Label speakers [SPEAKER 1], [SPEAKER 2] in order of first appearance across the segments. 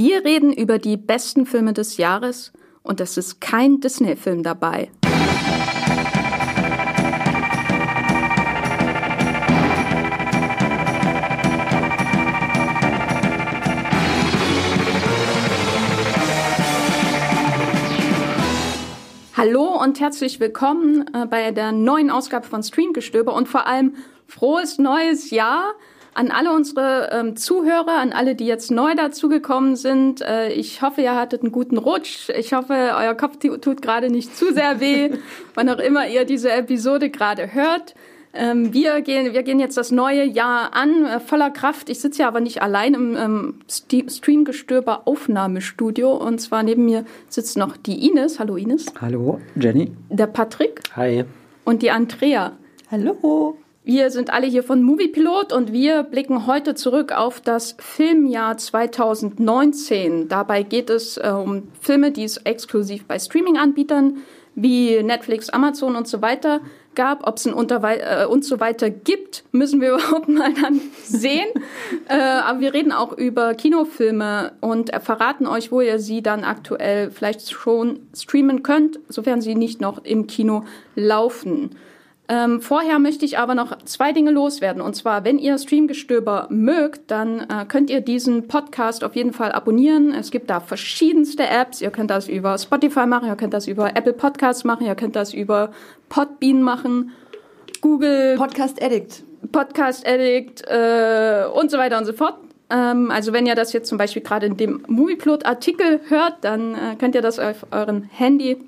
[SPEAKER 1] Wir reden über die besten Filme des Jahres und es ist kein Disney-Film dabei. Hallo und herzlich willkommen äh, bei der neuen Ausgabe von Streamgestöber und vor allem frohes neues Jahr an alle unsere ähm, Zuhörer, an alle, die jetzt neu dazugekommen sind. Äh, ich hoffe, ihr hattet einen guten Rutsch. Ich hoffe, euer Kopf tut gerade nicht zu sehr weh, wann auch immer ihr diese Episode gerade hört. Ähm, wir, gehen, wir gehen jetzt das neue Jahr an, äh, voller Kraft. Ich sitze ja aber nicht allein im ähm, Streamgestöber Aufnahmestudio. Und zwar neben mir sitzt noch die Ines. Hallo Ines.
[SPEAKER 2] Hallo, Jenny.
[SPEAKER 1] Der Patrick.
[SPEAKER 3] Hi.
[SPEAKER 1] Und die Andrea.
[SPEAKER 4] Hallo.
[SPEAKER 1] Wir sind alle hier von Moviepilot und wir blicken heute zurück auf das Filmjahr 2019. Dabei geht es äh, um Filme, die es exklusiv bei Streaming-Anbietern wie Netflix, Amazon und so weiter gab. Ob es ein äh, und so weiter gibt, müssen wir überhaupt mal dann sehen. äh, aber wir reden auch über Kinofilme und verraten euch, wo ihr sie dann aktuell vielleicht schon streamen könnt, sofern sie nicht noch im Kino laufen. Ähm, vorher möchte ich aber noch zwei Dinge loswerden. Und zwar, wenn ihr Streamgestöber mögt, dann äh, könnt ihr diesen Podcast auf jeden Fall abonnieren. Es gibt da verschiedenste Apps. Ihr könnt das über Spotify machen, ihr könnt das über Apple Podcasts machen, ihr könnt das über Podbean machen, Google.
[SPEAKER 4] Podcast Addict.
[SPEAKER 1] Podcast Addict äh, und so weiter und so fort. Ähm, also wenn ihr das jetzt zum Beispiel gerade in dem Movieplot-Artikel hört, dann äh, könnt ihr das auf euren Handy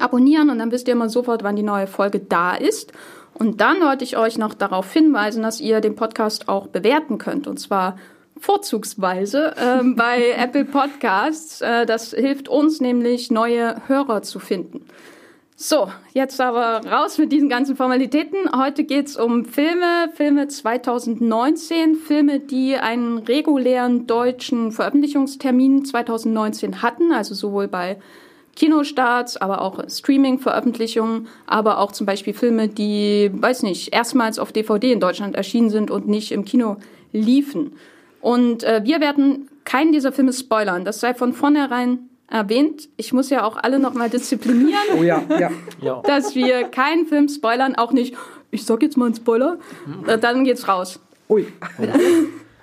[SPEAKER 1] abonnieren und dann wisst ihr immer sofort, wann die neue Folge da ist. Und dann wollte ich euch noch darauf hinweisen, dass ihr den Podcast auch bewerten könnt. Und zwar vorzugsweise ähm, bei Apple Podcasts. Äh, das hilft uns nämlich, neue Hörer zu finden. So, jetzt aber raus mit diesen ganzen Formalitäten. Heute geht's um Filme, Filme 2019, Filme, die einen regulären deutschen Veröffentlichungstermin 2019 hatten, also sowohl bei Kinostarts, aber auch Streaming-Veröffentlichungen, aber auch zum Beispiel Filme, die, weiß nicht, erstmals auf DVD in Deutschland erschienen sind und nicht im Kino liefen. Und äh, wir werden keinen dieser Filme spoilern. Das sei von vornherein erwähnt. Ich muss ja auch alle nochmal disziplinieren,
[SPEAKER 2] oh ja, ja.
[SPEAKER 1] ja. dass wir keinen Film spoilern, auch nicht, ich sag jetzt mal einen Spoiler, äh, dann geht's raus.
[SPEAKER 2] Ui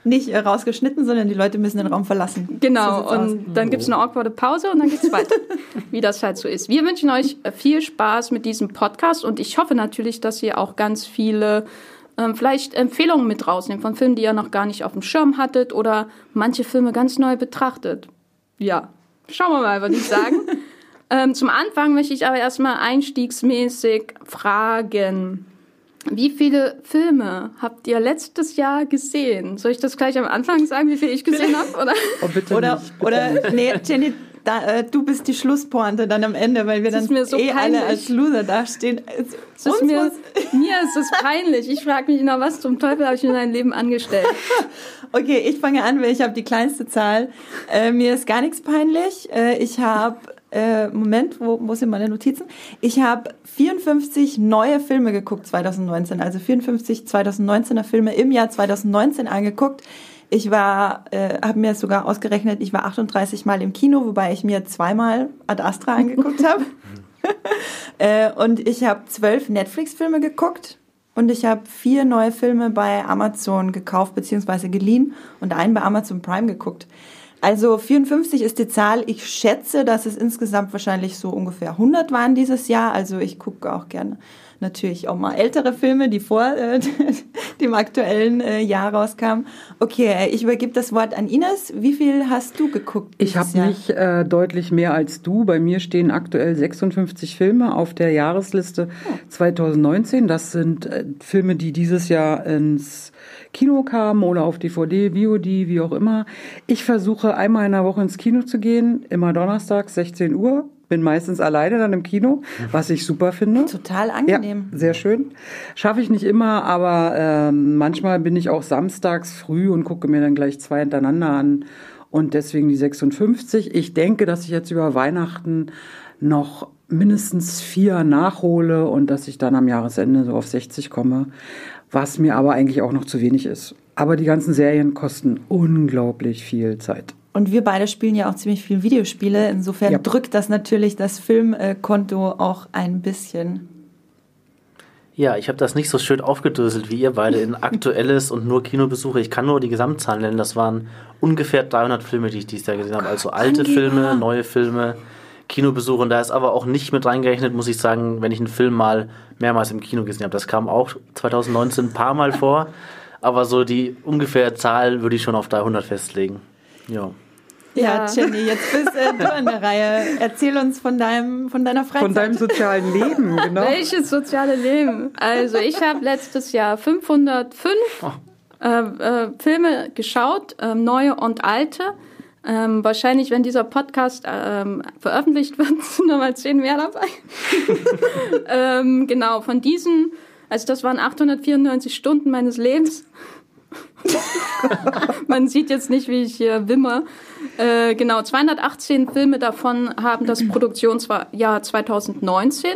[SPEAKER 4] nicht äh, rausgeschnitten, sondern die Leute müssen den Raum verlassen.
[SPEAKER 1] Genau, so und aus. dann gibt es eine awkwarde Pause und dann geht es weiter, wie das halt so ist. Wir wünschen euch äh, viel Spaß mit diesem Podcast und ich hoffe natürlich, dass ihr auch ganz viele ähm, vielleicht Empfehlungen mit rausnehmt von Filmen, die ihr noch gar nicht auf dem Schirm hattet oder manche Filme ganz neu betrachtet. Ja, schauen wir mal, würde ich sagen. ähm, zum Anfang möchte ich aber erstmal einstiegsmäßig fragen. Wie viele Filme habt ihr letztes Jahr gesehen? Soll ich das gleich am Anfang sagen, wie viele ich gesehen habe? Oder?
[SPEAKER 4] Oh, bitte oder, nicht, bitte oder nicht. nee, Jenny, da, äh, du bist die Schlusspointe dann am Ende, weil wir dann so eh peinlich. alle als Loser dastehen.
[SPEAKER 1] Es ist mir, mir ist es peinlich. Ich frage mich noch, was zum Teufel habe ich in meinem Leben angestellt?
[SPEAKER 4] okay, ich fange an, weil ich habe die kleinste Zahl. Äh, mir ist gar nichts peinlich. Äh, ich habe äh, Moment, wo, wo sind meine Notizen? Ich habe 54 neue Filme geguckt 2019, also 54 2019er Filme im Jahr 2019 angeguckt. Ich war, äh, habe mir sogar ausgerechnet, ich war 38 Mal im Kino, wobei ich mir zweimal Ad Astra angeguckt habe. äh, und ich habe zwölf Netflix-Filme geguckt und ich habe vier neue Filme bei Amazon gekauft bzw. geliehen und einen bei Amazon Prime geguckt. Also 54 ist die Zahl. Ich schätze, dass es insgesamt wahrscheinlich so ungefähr 100 waren dieses Jahr. Also ich gucke auch gerne natürlich auch mal ältere Filme, die vor äh, dem aktuellen äh, Jahr rauskamen. Okay, äh, ich übergebe das Wort an Ines. Wie viel hast du geguckt?
[SPEAKER 2] Ich habe nicht äh, deutlich mehr als du. Bei mir stehen aktuell 56 Filme auf der Jahresliste oh. 2019. Das sind äh, Filme, die dieses Jahr ins Kino kamen oder auf DVD, VOD, wie auch immer. Ich versuche einmal in der Woche ins Kino zu gehen, immer donnerstags 16 Uhr. Bin meistens alleine dann im Kino, was ich super finde.
[SPEAKER 4] Total angenehm.
[SPEAKER 2] Ja, sehr schön. Schaffe ich nicht immer, aber äh, manchmal bin ich auch samstags früh und gucke mir dann gleich zwei hintereinander an. Und deswegen die 56. Ich denke, dass ich jetzt über Weihnachten noch mindestens vier nachhole und dass ich dann am Jahresende so auf 60 komme was mir aber eigentlich auch noch zu wenig ist. Aber die ganzen Serien kosten unglaublich viel Zeit.
[SPEAKER 4] Und wir beide spielen ja auch ziemlich viel Videospiele. Insofern
[SPEAKER 2] Ja.
[SPEAKER 4] drückt das natürlich das Filmkonto auch ein bisschen.
[SPEAKER 3] Ja, ich habe das nicht so schön aufgedröselt wie ihr beide in aktuelles und nur Kinobesuche. Ich kann nur die Gesamtzahlen nennen. Das waren ungefähr 300 Filme, die ich dieses Jahr gesehen habe. Also alte Filme, neue Filme, Kinobesuche. Und da ist aber auch nicht mit reingerechnet, muss ich sagen, wenn ich einen Film mal mehrmals im Kino gesehen habe. Das kam auch 2019 ein paar Mal vor. Aber so die ungefähre Zahl würde ich schon auf 300 festlegen. Ja.
[SPEAKER 4] Ja. Jenny, jetzt bist äh, du an der Reihe. Erzähl uns von deinem, von deiner Freizeit.
[SPEAKER 2] Von deinem sozialen Leben, genau.
[SPEAKER 1] Welches soziale Leben? Also ich habe letztes Jahr 505 äh, äh, Filme geschaut, ähm, neue und alte. Ähm, wahrscheinlich, wenn dieser Podcast ähm, veröffentlicht wird, sind nochmal zehn mehr dabei. ähm, genau, von diesen, also das waren 894 Stunden meines Lebens. Man sieht jetzt nicht, wie ich hier wimmer. Äh, genau, 218 Filme davon haben das Produktionsjahr 2019.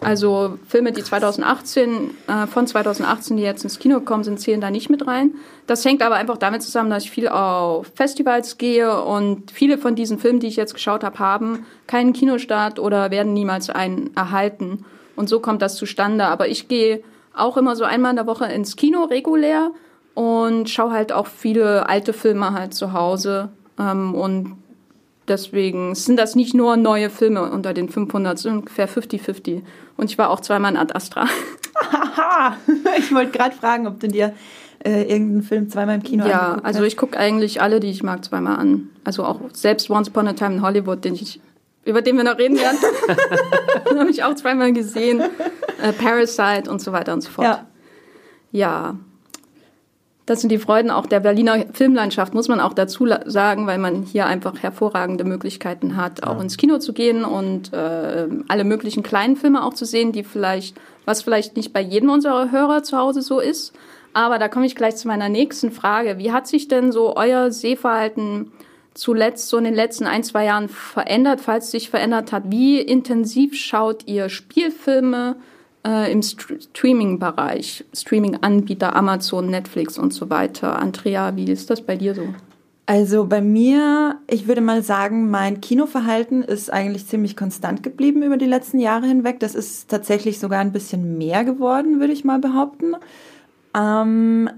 [SPEAKER 1] Also Filme, die 2018, äh, von 2018, die jetzt ins Kino gekommen sind, zählen da nicht mit rein. Das hängt aber einfach damit zusammen, dass ich viel auf Festivals gehe und viele von diesen Filmen, die ich jetzt geschaut habe, haben keinen Kinostart oder werden niemals einen erhalten. Und so kommt das zustande. Aber ich gehe auch immer so einmal in der Woche ins Kino regulär und schaue halt auch viele alte Filme halt zu Hause. Ähm, und deswegen sind das nicht nur neue Filme unter den 500, es sind ungefähr 50-50. Und ich war auch zweimal in Ad Astra.
[SPEAKER 4] Ich wollte gerade fragen, ob du dir äh, irgendeinen Film zweimal im Kino
[SPEAKER 1] ja, also ich gucke eigentlich alle, die ich mag, zweimal an. Also auch selbst Once Upon a Time in Hollywood, den ich, über den wir noch reden werden, den habe ich auch zweimal gesehen. Äh, Parasite und so weiter und so fort.
[SPEAKER 4] Ja.
[SPEAKER 1] Ja. Das sind die Freuden auch der Berliner Filmlandschaft, muss man auch dazu sagen, weil man hier einfach hervorragende Möglichkeiten hat, auch ins Kino zu gehen und äh, alle möglichen kleinen Filme auch zu sehen, die vielleicht, was vielleicht nicht bei jedem unserer Hörer zu Hause so ist. Aber da komme ich gleich zu meiner nächsten Frage. Wie hat sich denn so euer Sehverhalten zuletzt so in den letzten ein, zwei Jahren verändert, falls es sich verändert hat? Wie intensiv schaut ihr Spielfilme äh, im St Streaming-Bereich? Streaming-Anbieter, Amazon, Netflix und so weiter. Andrea, wie ist das bei dir so?
[SPEAKER 4] Also bei mir, ich würde mal sagen, mein Kinoverhalten ist eigentlich ziemlich konstant geblieben über die letzten Jahre hinweg. Das ist tatsächlich sogar ein bisschen mehr geworden, würde ich mal behaupten. Ähm,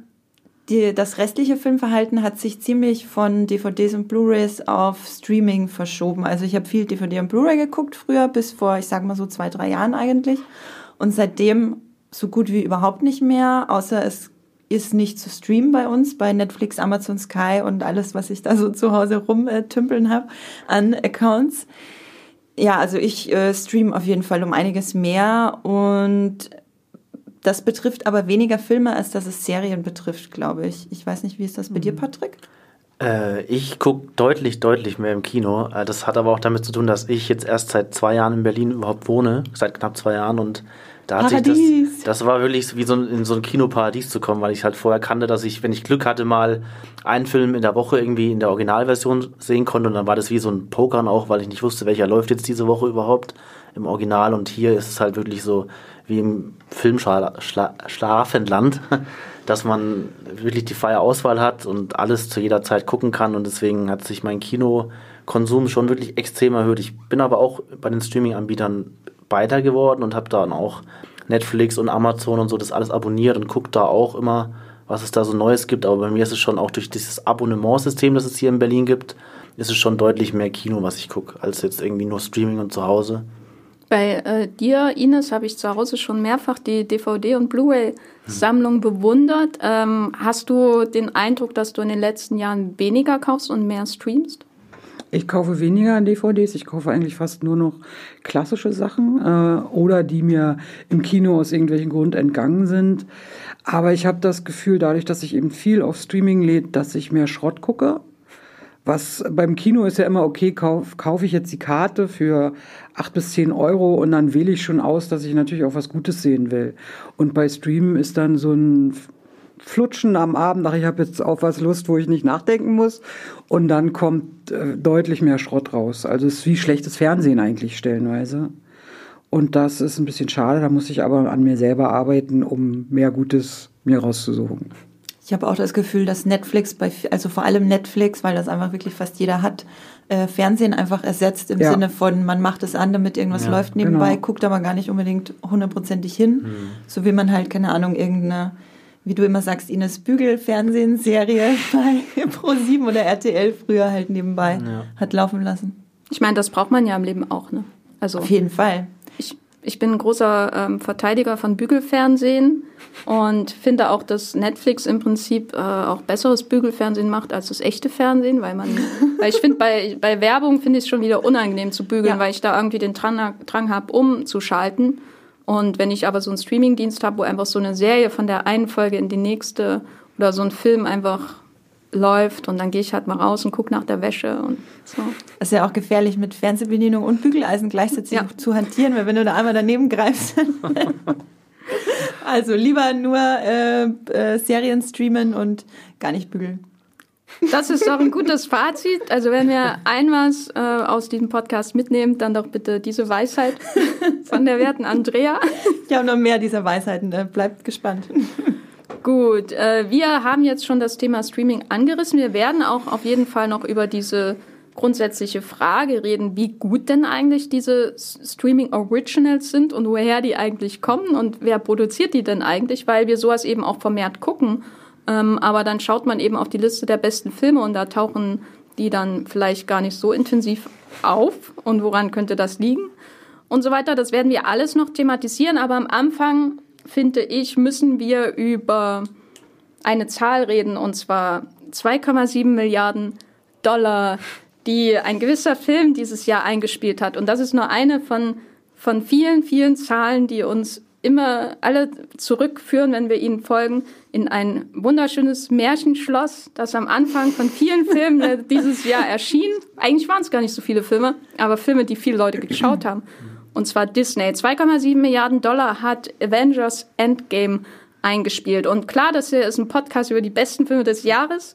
[SPEAKER 4] die, das restliche Filmverhalten hat sich ziemlich von DVDs und Blu-rays auf Streaming verschoben. Also ich habe viel DVD und Blu-ray geguckt früher, bis vor, ich sag mal so zwei, drei Jahren eigentlich. Und seitdem so gut wie überhaupt nicht mehr, außer es ist nicht zu streamen bei uns, bei Netflix, Amazon Sky und alles, was ich da so zu Hause rumtümpeln habe an Accounts. Ja, also ich äh, stream auf jeden Fall um einiges mehr und das betrifft aber weniger Filme, als dass es Serien betrifft, glaube ich. Ich weiß nicht, wie ist das bei dir, Patrick?
[SPEAKER 3] Äh, ich gucke deutlich, deutlich mehr im Kino. Äh, das hat aber auch damit zu tun, dass ich jetzt erst seit zwei Jahren in Berlin überhaupt wohne, seit knapp zwei Jahren und da hat sich
[SPEAKER 4] Paradies.
[SPEAKER 3] das, das war wirklich wie so ein, in so ein Kinoparadies zu kommen, weil ich halt vorher kannte, dass ich, wenn ich Glück hatte, mal einen Film in der Woche irgendwie in der Originalversion sehen konnte und dann war das wie so ein Pokern auch, weil ich nicht wusste, welcher läuft jetzt diese Woche überhaupt im Original und hier ist es halt wirklich so wie im Filmschlafenland, dass man wirklich die freie Auswahl hat und alles zu jeder Zeit gucken kann und deswegen hat sich mein Kinokonsum schon wirklich extrem erhöht. Ich bin aber auch bei den Streaming-Anbietern weiter geworden und habe dann auch Netflix und Amazon und so das alles abonniert und gucke da auch immer, was es da so Neues gibt. Aber bei mir ist es schon auch durch dieses Abonnementsystem, das es hier in Berlin gibt, ist es schon deutlich mehr Kino, was ich gucke, als jetzt irgendwie nur Streaming und zu Hause.
[SPEAKER 1] Bei äh, dir, Ines, habe ich zu Hause schon mehrfach die DVD- und Blu-ray-Sammlung bewundert. Ähm, hast du den Eindruck, dass du in den letzten Jahren weniger kaufst und mehr streamst?
[SPEAKER 2] Ich kaufe weniger DVDs, ich kaufe eigentlich fast nur noch klassische Sachen äh, oder die mir im Kino aus irgendwelchen Grund entgangen sind. Aber ich habe das Gefühl, dadurch, dass ich eben viel auf Streaming lädt, dass ich mehr Schrott gucke. Was beim Kino ist ja immer, okay, kauf, kaufe ich jetzt die Karte für acht bis zehn Euro und dann wähle ich schon aus, dass ich natürlich auch was Gutes sehen will. Und bei Streamen ist dann so ein Flutschen am Abend, ach, ich habe jetzt auf was Lust, wo ich nicht nachdenken muss. Und dann kommt äh, deutlich mehr Schrott raus. Also es ist wie schlechtes Fernsehen eigentlich stellenweise. Und das ist ein bisschen schade, da muss ich aber an mir selber arbeiten, um mehr Gutes mir rauszusuchen.
[SPEAKER 4] Ich habe auch das Gefühl, dass Netflix bei, also vor allem Netflix, weil das einfach wirklich fast jeder hat, äh, Fernsehen einfach ersetzt im
[SPEAKER 2] Ja.
[SPEAKER 4] Sinne von, man macht es an, damit irgendwas
[SPEAKER 3] Ja,
[SPEAKER 4] läuft nebenbei,
[SPEAKER 2] genau.
[SPEAKER 4] guckt aber gar nicht unbedingt hundertprozentig hin. So wie man halt, keine Ahnung, irgendeine, wie du immer sagst, Ines Bügel Fernsehserie bei Pro7 oder RTL früher halt nebenbei
[SPEAKER 3] Ja.
[SPEAKER 4] hat laufen lassen.
[SPEAKER 1] Ich meine, das braucht man ja im Leben auch, ne? Also
[SPEAKER 4] Auf jeden Fall.
[SPEAKER 1] ich, ich bin ein großer ähm, Verteidiger von Bügelfernsehen und finde auch, dass Netflix im Prinzip äh, auch besseres Bügelfernsehen macht als das echte Fernsehen, weil man, weil ich finde, bei, bei Werbung finde ich es schon wieder unangenehm zu bügeln,
[SPEAKER 4] Ja.
[SPEAKER 1] weil ich da irgendwie den Drang, Drang habe, umzuschalten. Und wenn ich aber so einen Streamingdienst habe, wo einfach so eine Serie von der einen Folge in die nächste oder so ein Film einfach läuft und dann gehe ich halt mal raus und gucke nach der Wäsche und so.
[SPEAKER 4] Das ist ja auch gefährlich, mit Fernsehbedienung und Bügeleisen gleichzeitig
[SPEAKER 1] Ja.
[SPEAKER 4] zu hantieren, weil wenn du da einmal daneben greifst. also lieber nur äh, äh, Serien streamen und gar nicht bügeln.
[SPEAKER 1] Das ist doch ein gutes Fazit. Also wenn wir ein was äh, aus diesem Podcast mitnehmen, dann doch bitte diese Weisheit von der werten Andrea.
[SPEAKER 4] Ich habe noch mehr dieser Weisheiten, äh, bleibt gespannt.
[SPEAKER 1] Gut, äh, wir haben jetzt schon das Thema Streaming angerissen. Wir werden auch auf jeden Fall noch über diese grundsätzliche Frage reden, wie gut denn eigentlich diese Streaming Originals sind und woher die eigentlich kommen und wer produziert die denn eigentlich, weil wir sowas eben auch vermehrt gucken. Ähm, aber dann schaut man eben auf die Liste der besten Filme und da tauchen die dann vielleicht gar nicht so intensiv auf und woran könnte das liegen und so weiter. Das werden wir alles noch thematisieren, aber am Anfang finde ich, müssen wir über eine Zahl reden, und zwar 2,7 Milliarden Dollar, die ein gewisser Film dieses Jahr eingespielt hat. Und das ist nur eine von, von vielen, vielen Zahlen, die uns immer alle zurückführen, wenn wir ihnen folgen, in ein wunderschönes Märchenschloss, das am Anfang von vielen Filmen äh, dieses Jahr erschien. Eigentlich waren es gar nicht so viele Filme, aber Filme, die viele Leute geschaut haben. Und zwar Disney. 2,7 Milliarden Dollar hat Avengers Endgame eingespielt. Und klar, das hier ist ein Podcast über die besten Filme des Jahres.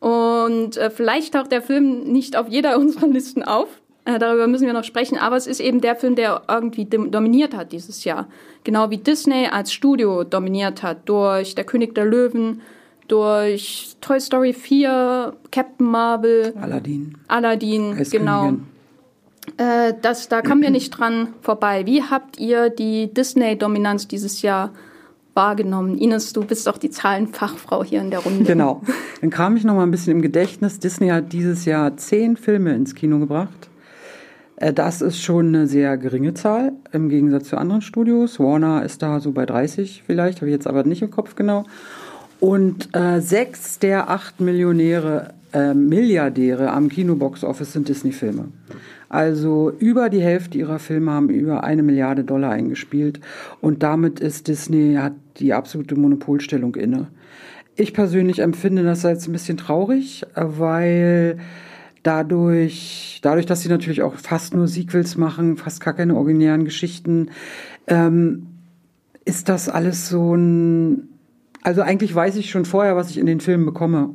[SPEAKER 1] Und äh, vielleicht taucht der Film nicht auf jeder unserer Listen auf. Äh, darüber müssen wir noch sprechen. Aber es ist eben der Film, der irgendwie dom- dominiert hat dieses Jahr. Genau wie Disney als Studio dominiert hat. Durch Der König der Löwen, durch Toy Story 4, Captain Marvel,
[SPEAKER 2] Aladdin.
[SPEAKER 1] Aladdin, genau. Äh, das, da kommen wir nicht dran vorbei. Wie habt ihr die Disney-Dominanz dieses Jahr wahrgenommen? Ines, du bist doch die Zahlenfachfrau hier in der Runde.
[SPEAKER 2] Genau. Dann kam ich noch mal ein bisschen im Gedächtnis. Disney hat dieses Jahr zehn Filme ins Kino gebracht. Äh, Das ist schon eine sehr geringe Zahl im Gegensatz zu anderen Studios. Warner ist da so bei 30 vielleicht, habe ich jetzt aber nicht im Kopf genau. Und äh, sechs der acht Millionäre, äh, Milliardäre am Kinobox-Office sind Disney-Filme. Also über die Hälfte ihrer Filme haben über eine Milliarde Dollar eingespielt. Und damit ist Disney, hat die absolute Monopolstellung inne. Ich persönlich empfinde das als ein bisschen traurig, weil dadurch, dadurch, dass sie natürlich auch fast nur Sequels machen, fast gar keine originären Geschichten, ähm, ist das alles so ein, also eigentlich weiß ich schon vorher, was ich in den Filmen bekomme.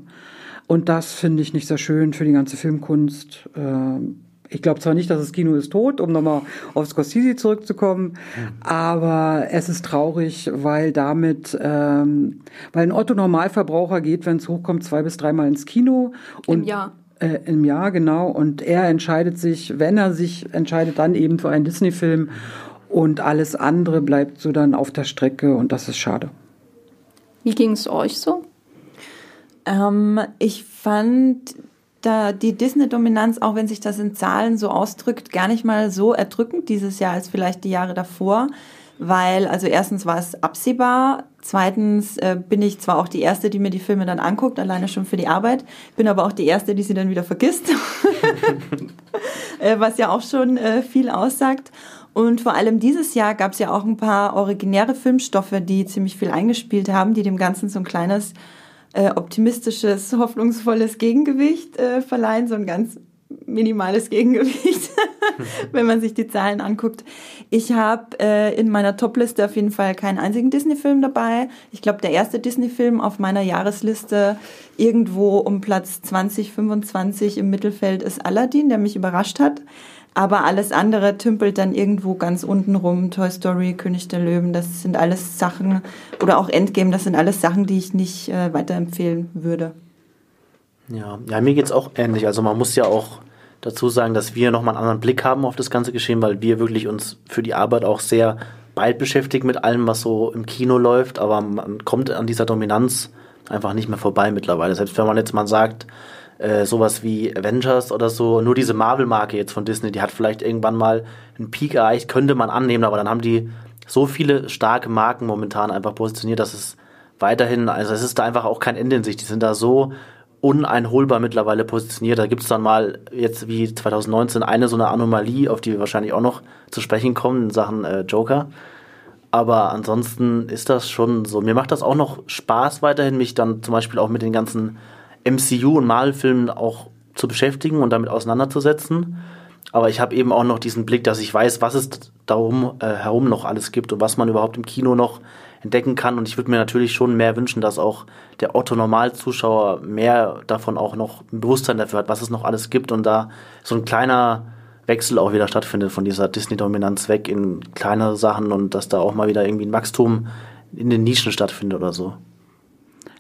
[SPEAKER 2] Und das finde ich nicht sehr schön für die ganze Filmkunst. Ähm, ich glaube zwar nicht, dass das Kino ist tot, um nochmal auf Scorsese zurückzukommen, aber es ist traurig, weil damit, ähm, weil ein Otto-Normalverbraucher geht, wenn es hochkommt, zwei bis dreimal ins Kino. Und,
[SPEAKER 1] Im Jahr.
[SPEAKER 2] Äh, Im Jahr, genau. Und er entscheidet sich, wenn er sich entscheidet, dann eben für einen Disney-Film. Und alles andere bleibt so dann auf der Strecke und das ist schade.
[SPEAKER 1] Wie ging es euch so?
[SPEAKER 4] Ähm, ich fand da die Disney-Dominanz, auch wenn sich das in Zahlen so ausdrückt, gar nicht mal so erdrückend dieses Jahr als vielleicht die Jahre davor. Weil, also erstens war es absehbar, zweitens äh, bin ich zwar auch die Erste, die mir die Filme dann anguckt, alleine schon für die Arbeit, bin aber auch die Erste, die sie dann wieder vergisst, äh, was ja auch schon äh, viel aussagt. Und vor allem dieses Jahr gab es ja auch ein paar originäre Filmstoffe, die ziemlich viel eingespielt haben, die dem Ganzen so ein kleines äh, optimistisches, hoffnungsvolles Gegengewicht äh, verleihen, so ein ganz minimales Gegengewicht. wenn man sich die Zahlen anguckt. Ich habe äh, in meiner Topliste auf jeden Fall keinen einzigen Disney-Film dabei. Ich glaube, der erste Disney-Film auf meiner Jahresliste irgendwo um Platz 20, 25 im Mittelfeld ist Aladdin, der mich überrascht hat. Aber alles andere tümpelt dann irgendwo ganz unten rum. Toy Story, König der Löwen, das sind alles Sachen, oder auch Endgame, das sind alles Sachen, die ich nicht äh, weiterempfehlen würde.
[SPEAKER 3] Ja, ja mir geht es auch ähnlich. Also man muss ja auch dazu sagen, dass wir nochmal einen anderen Blick haben auf das ganze Geschehen, weil wir wirklich uns für die Arbeit auch sehr bald beschäftigen mit allem, was so im Kino läuft, aber man kommt an dieser Dominanz einfach nicht mehr vorbei mittlerweile. Selbst wenn man jetzt mal sagt, äh, sowas wie Avengers oder so, nur diese Marvel-Marke jetzt von Disney, die hat vielleicht irgendwann mal einen Peak erreicht, könnte man annehmen, aber dann haben die so viele starke Marken momentan einfach positioniert, dass es weiterhin, also es ist da einfach auch kein Ende in sich. Die sind da so uneinholbar mittlerweile positioniert. Da gibt es dann mal jetzt wie 2019 eine so eine Anomalie, auf die wir wahrscheinlich auch noch zu sprechen kommen in Sachen äh, Joker. Aber ansonsten ist das schon so. Mir macht das auch noch Spaß weiterhin, mich dann zum Beispiel auch mit den ganzen MCU und Marvel-Filmen auch zu beschäftigen und damit auseinanderzusetzen. Aber ich habe eben auch noch diesen Blick, dass ich weiß, was es darum äh, herum noch alles gibt und was man überhaupt im Kino noch entdecken kann. Und ich würde mir natürlich schon mehr wünschen, dass auch der Otto-Normalzuschauer mehr davon auch noch ein Bewusstsein dafür hat, was es noch alles gibt und da so ein kleiner Wechsel auch wieder stattfindet von dieser Disney-Dominanz weg in kleinere Sachen und dass da auch mal wieder irgendwie ein Wachstum in den Nischen stattfindet oder so.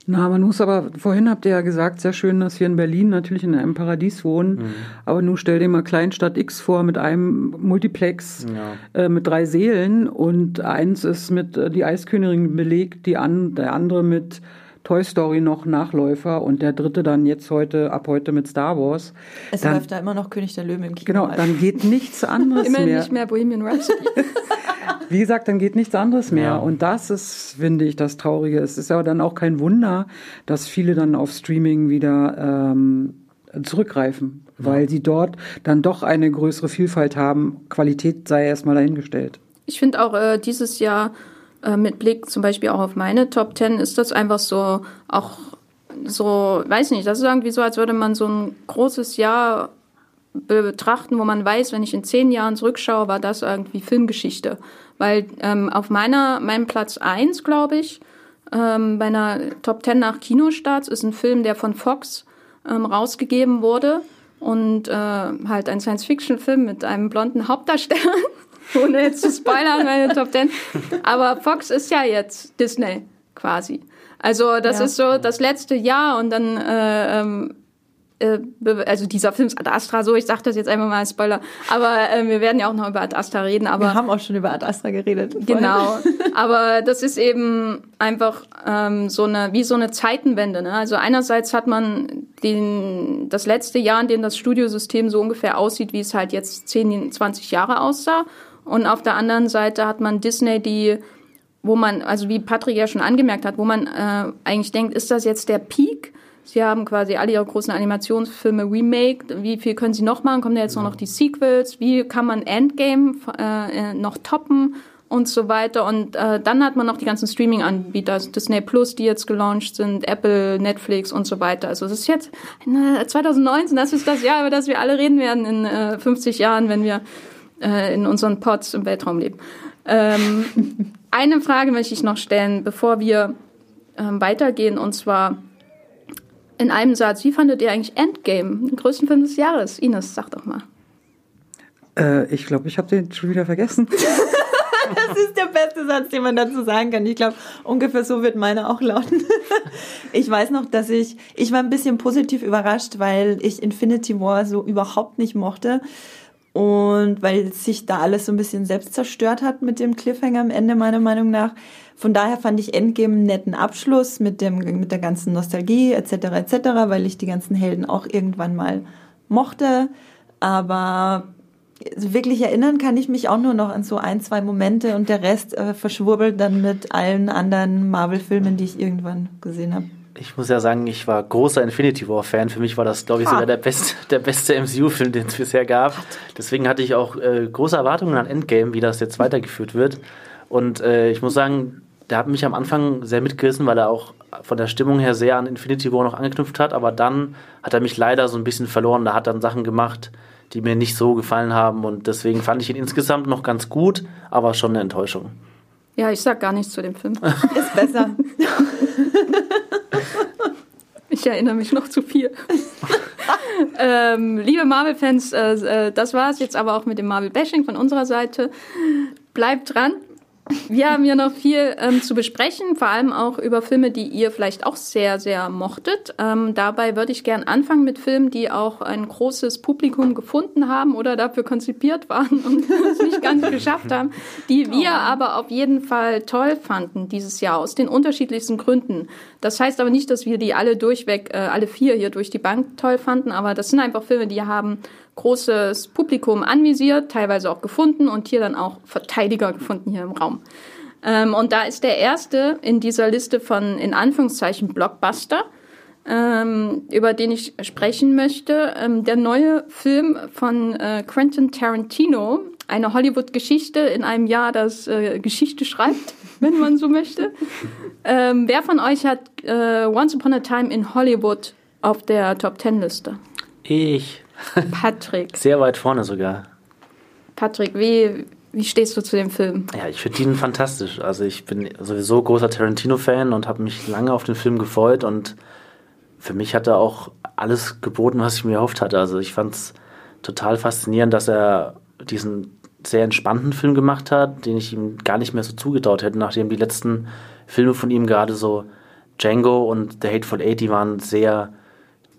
[SPEAKER 2] Na, man muss aber, vorhin habt ihr ja gesagt, sehr schön, dass wir in Berlin natürlich in einem Paradies wohnen. Mhm. Aber nun stell dir mal Kleinstadt X vor mit einem Multiplex ja. äh, mit drei Seelen und eins ist mit äh, die Eiskönigin belegt, die an, der andere mit Toy Story noch Nachläufer und der dritte dann jetzt heute, ab heute mit Star Wars.
[SPEAKER 4] Es dann, läuft da immer noch König der Löwen im Kino.
[SPEAKER 2] Genau, dann geht nichts anderes
[SPEAKER 1] Immerhin
[SPEAKER 2] mehr.
[SPEAKER 1] nicht mehr Bohemian Rhapsody.
[SPEAKER 2] Wie gesagt, dann geht nichts anderes mehr. Ja. Und das ist, finde ich, das Traurige. Es ist aber dann auch kein Wunder, dass viele dann auf Streaming wieder ähm, zurückgreifen, ja. weil sie dort dann doch eine größere Vielfalt haben. Qualität sei erstmal dahingestellt.
[SPEAKER 1] Ich finde auch äh, dieses Jahr äh, mit Blick zum Beispiel auch auf meine Top Ten ist das einfach so auch so, weiß nicht, das ist irgendwie so, als würde man so ein großes Jahr betrachten, wo man weiß, wenn ich in zehn Jahren zurückschaue, war das irgendwie Filmgeschichte. Weil ähm, auf meiner, meinem Platz eins, glaube ich, ähm, bei einer Top Ten nach Kinostarts ist ein Film, der von Fox ähm, rausgegeben wurde und äh, halt ein Science-Fiction-Film mit einem blonden Hauptdarsteller, ohne jetzt zu spoilern, meine Top Ten. Aber Fox ist ja jetzt Disney quasi. Also das ja. ist so das letzte Jahr und dann äh, ähm, äh, also dieser Film ist Ad Astra, so ich sage das jetzt einfach mal als Spoiler, aber äh, wir werden ja auch noch über Ad Astra reden. Aber
[SPEAKER 4] wir haben auch schon über Ad Astra geredet.
[SPEAKER 1] Genau, aber das ist eben einfach ähm, so eine wie so eine Zeitenwende. Ne? Also einerseits hat man den das letzte Jahr, in dem das Studiosystem so ungefähr aussieht, wie es halt jetzt 10, 20 Jahre aussah, und auf der anderen Seite hat man Disney, die wo man, also wie Patrick ja schon angemerkt hat, wo man äh, eigentlich denkt, ist das jetzt der Peak? Sie haben quasi alle ihre großen Animationsfilme remaked. Wie viel können sie noch machen? Kommen da jetzt ja. noch die Sequels? Wie kann man Endgame äh, noch toppen? Und so weiter. Und äh, dann hat man noch die ganzen Streaming-Anbieter, also Disney Plus, die jetzt gelauncht sind, Apple, Netflix und so weiter. Also es ist jetzt äh, 2019, das ist das Jahr, über das wir alle reden werden in äh, 50 Jahren, wenn wir äh, in unseren Pods im Weltraum leben. Ähm, eine Frage möchte ich noch stellen, bevor wir ähm, weitergehen, und zwar in einem Satz, wie fandet ihr eigentlich Endgame, den größten Film des Jahres? Ines, sag doch mal.
[SPEAKER 2] Äh, ich glaube, ich habe den schon wieder vergessen.
[SPEAKER 4] das ist der beste Satz, den man dazu sagen kann. Ich glaube, ungefähr so wird meine auch lauten. ich weiß noch, dass ich, ich war ein bisschen positiv überrascht, weil ich Infinity War so überhaupt nicht mochte. Und weil sich da alles so ein bisschen selbst zerstört hat mit dem Cliffhanger am Ende, meiner Meinung nach. Von daher fand ich Endgame einen netten Abschluss mit, dem, mit der ganzen Nostalgie etc. etc., weil ich die ganzen Helden auch irgendwann mal mochte. Aber wirklich erinnern kann ich mich auch nur noch an so ein, zwei Momente und der Rest äh, verschwurbelt dann mit allen anderen Marvel-Filmen, die ich irgendwann gesehen habe.
[SPEAKER 3] Ich muss ja sagen, ich war großer Infinity War-Fan. Für mich war das, glaube ich, sogar der beste, der beste MCU-Film, den es bisher gab. Deswegen hatte ich auch äh, große Erwartungen an Endgame, wie das jetzt weitergeführt wird. Und äh, ich muss sagen, der hat mich am Anfang sehr mitgerissen, weil er auch von der Stimmung her sehr an Infinity War noch angeknüpft hat, aber dann hat er mich leider so ein bisschen verloren. Da hat dann Sachen gemacht, die mir nicht so gefallen haben. Und deswegen fand ich ihn insgesamt noch ganz gut, aber schon eine Enttäuschung.
[SPEAKER 1] Ja, ich sag gar nichts zu dem Film.
[SPEAKER 4] Ist besser.
[SPEAKER 1] Ich erinnere mich noch zu viel. ähm, liebe Marvel-Fans, äh, äh, das war es jetzt aber auch mit dem Marvel-Bashing von unserer Seite. Bleibt dran. Wir haben ja noch viel ähm, zu besprechen, vor allem auch über Filme, die ihr vielleicht auch sehr, sehr mochtet. Ähm, dabei würde ich gern anfangen mit Filmen, die auch ein großes Publikum gefunden haben oder dafür konzipiert waren und es nicht ganz geschafft haben, die wir oh. aber auf jeden Fall toll fanden dieses Jahr aus den unterschiedlichsten Gründen. Das heißt aber nicht, dass wir die alle durchweg, äh, alle vier hier durch die Bank toll fanden, aber das sind einfach Filme, die haben großes Publikum anvisiert, teilweise auch gefunden und hier dann auch Verteidiger gefunden hier im Raum. Ähm, und da ist der erste in dieser Liste von in Anführungszeichen Blockbuster, ähm, über den ich sprechen möchte, ähm, der neue Film von äh, Quentin Tarantino, eine Hollywood-Geschichte in einem Jahr, das äh, Geschichte schreibt, wenn man so möchte. Ähm, wer von euch hat äh, Once Upon a Time in Hollywood auf der Top Ten Liste?
[SPEAKER 3] Ich.
[SPEAKER 1] Patrick.
[SPEAKER 3] Sehr weit vorne sogar.
[SPEAKER 1] Patrick, wie, wie stehst du zu dem Film?
[SPEAKER 3] Ja, ich finde ihn fantastisch. Also ich bin sowieso großer Tarantino-Fan und habe mich lange auf den Film gefreut und für mich hat er auch alles geboten, was ich mir erhofft hatte. Also ich fand es total faszinierend, dass er diesen sehr entspannten Film gemacht hat, den ich ihm gar nicht mehr so zugetraut hätte, nachdem die letzten Filme von ihm gerade so Django und The Hateful Eight, die waren sehr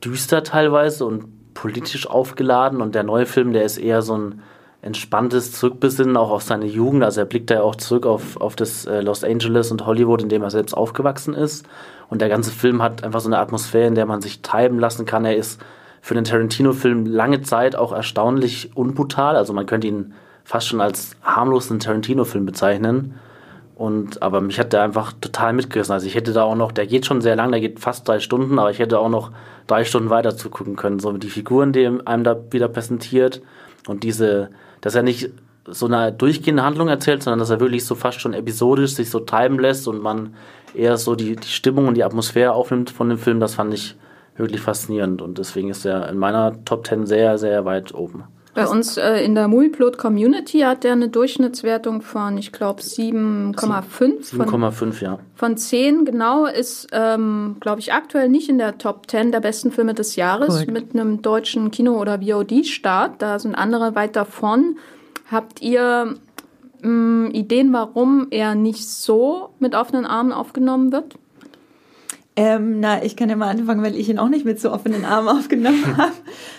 [SPEAKER 3] düster teilweise und politisch aufgeladen und der neue Film, der ist eher so ein entspanntes Zurückbesinnen auch auf seine Jugend. Also er blickt da ja auch zurück auf, auf das äh, Los Angeles und Hollywood, in dem er selbst aufgewachsen ist. Und der ganze Film hat einfach so eine Atmosphäre, in der man sich treiben lassen kann. Er ist für den Tarantino-Film lange Zeit auch erstaunlich unbrutal. Also man könnte ihn fast schon als harmlosen Tarantino-Film bezeichnen. Und, aber mich hat der einfach total mitgerissen. Also ich hätte da auch noch, der geht schon sehr lang, der geht fast drei Stunden, aber ich hätte auch noch drei Stunden weiter zugucken können. So die Figuren, die einem da wieder präsentiert und diese, dass er nicht so eine durchgehende Handlung erzählt, sondern dass er wirklich so fast schon episodisch sich so treiben lässt und man eher so die, die Stimmung und die Atmosphäre aufnimmt von dem Film, das fand ich wirklich faszinierend und deswegen ist er in meiner Top 10 sehr, sehr weit oben.
[SPEAKER 1] Bei uns äh, in der Movieplot Community hat der eine Durchschnittswertung von, ich glaube, 7,5.
[SPEAKER 3] 7,5, ja.
[SPEAKER 1] Von 10, genau, ist, ähm, glaube ich, aktuell nicht in der Top 10 der besten Filme des Jahres Correct. mit einem deutschen Kino- oder VOD-Start. Da sind andere weit davon. Habt ihr mh, mm, Ideen, warum er nicht so mit offenen Armen aufgenommen wird?
[SPEAKER 4] Ähm, na, ich kann ja mal anfangen, weil ich ihn auch nicht mit so offenen Armen aufgenommen habe.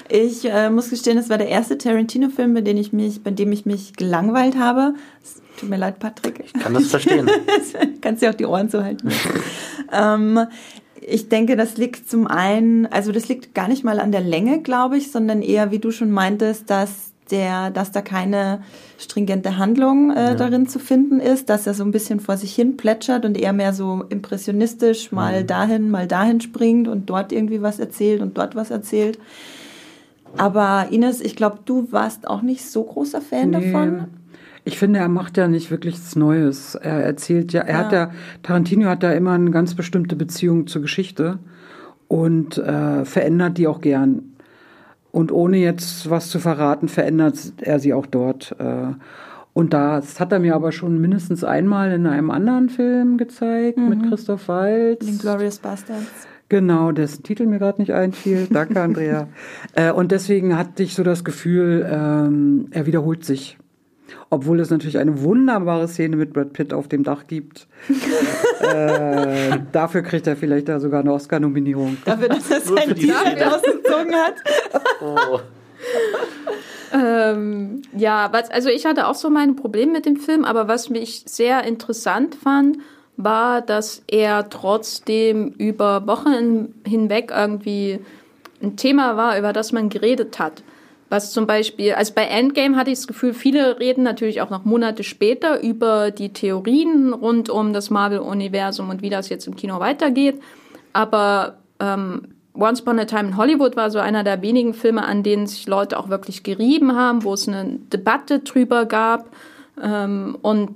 [SPEAKER 4] Ich äh, muss gestehen, es war der erste Tarantino-Film, bei dem ich mich, bei dem ich mich gelangweilt habe. Es tut mir leid, Patrick.
[SPEAKER 3] Ich kann das verstehen.
[SPEAKER 4] Kannst dir auch die Ohren zuhalten. ähm, ich denke, das liegt zum einen, also das liegt gar nicht mal an der Länge, glaube ich, sondern eher, wie du schon meintest, dass der, dass da keine stringente Handlung äh, ja. darin zu finden ist, dass er so ein bisschen vor sich hin plätschert und eher mehr so impressionistisch mal mhm. dahin, mal dahin springt und dort irgendwie was erzählt und dort was erzählt. Aber Ines, ich glaube, du warst auch nicht so großer Fan nee. davon.
[SPEAKER 2] Ich finde, er macht ja nicht wirklich was Neues. Er erzählt ja, er ja. hat ja, Tarantino hat da immer eine ganz bestimmte Beziehung zur Geschichte und äh, verändert die auch gern. Und ohne jetzt was zu verraten, verändert er sie auch dort. Äh. Und das hat er mir aber schon mindestens einmal in einem anderen Film gezeigt mhm. mit Christoph Waltz.
[SPEAKER 4] Den Glorious Bastards.
[SPEAKER 2] Genau, dessen Titel mir gerade nicht einfiel. Danke, Andrea. äh, und deswegen hatte ich so das Gefühl, ähm, er wiederholt sich. Obwohl es natürlich eine wunderbare Szene mit Brad Pitt auf dem Dach gibt. äh, dafür kriegt er vielleicht da sogar eine Oscar-Nominierung.
[SPEAKER 4] Dafür, dass er sein T-Shirt ausgezogen hat.
[SPEAKER 1] Oh. ähm, ja, was, also ich hatte auch so mein Problem mit dem Film, aber was mich sehr interessant fand, war, dass er trotzdem über Wochen hinweg irgendwie ein Thema war, über das man geredet hat. Was zum Beispiel, also bei Endgame hatte ich das Gefühl, viele reden natürlich auch noch Monate später über die Theorien rund um das Marvel-Universum und wie das jetzt im Kino weitergeht. Aber ähm, Once Upon a Time in Hollywood war so einer der wenigen Filme, an denen sich Leute auch wirklich gerieben haben, wo es eine Debatte drüber gab. Ähm, und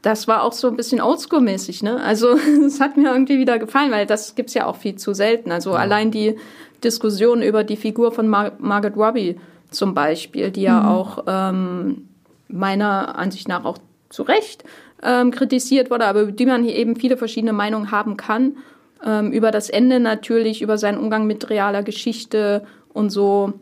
[SPEAKER 1] das war auch so ein bisschen Oldschool-mäßig, ne? Also es hat mir irgendwie wieder gefallen, weil das gibt's ja auch viel zu selten. Also allein die Diskussion über die Figur von Mar Margaret Robbie zum Beispiel, die ja auch ähm, meiner Ansicht nach auch zu Recht ähm, kritisiert wurde, aber über die man hier eben viele verschiedene Meinungen haben kann. Ähm, über das Ende natürlich, über seinen Umgang mit realer Geschichte und so.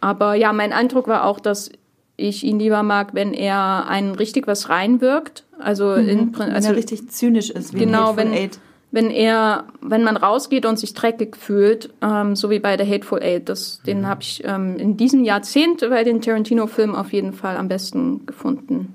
[SPEAKER 1] Aber ja, mein Eindruck war auch, dass ich ihn lieber mag, wenn er einen richtig was reinwirkt. Also, in,
[SPEAKER 4] Wenn
[SPEAKER 1] also
[SPEAKER 4] er richtig zynisch ist. Wie
[SPEAKER 1] genau,
[SPEAKER 4] in
[SPEAKER 1] wenn,
[SPEAKER 4] Eight.
[SPEAKER 1] Wenn er, wenn man rausgeht und sich dreckig fühlt, ähm, so wie bei The Hateful Eight, das, den habe ich ähm, in diesem Jahrzehnt bei den Tarantino-Filmen auf jeden Fall am besten gefunden.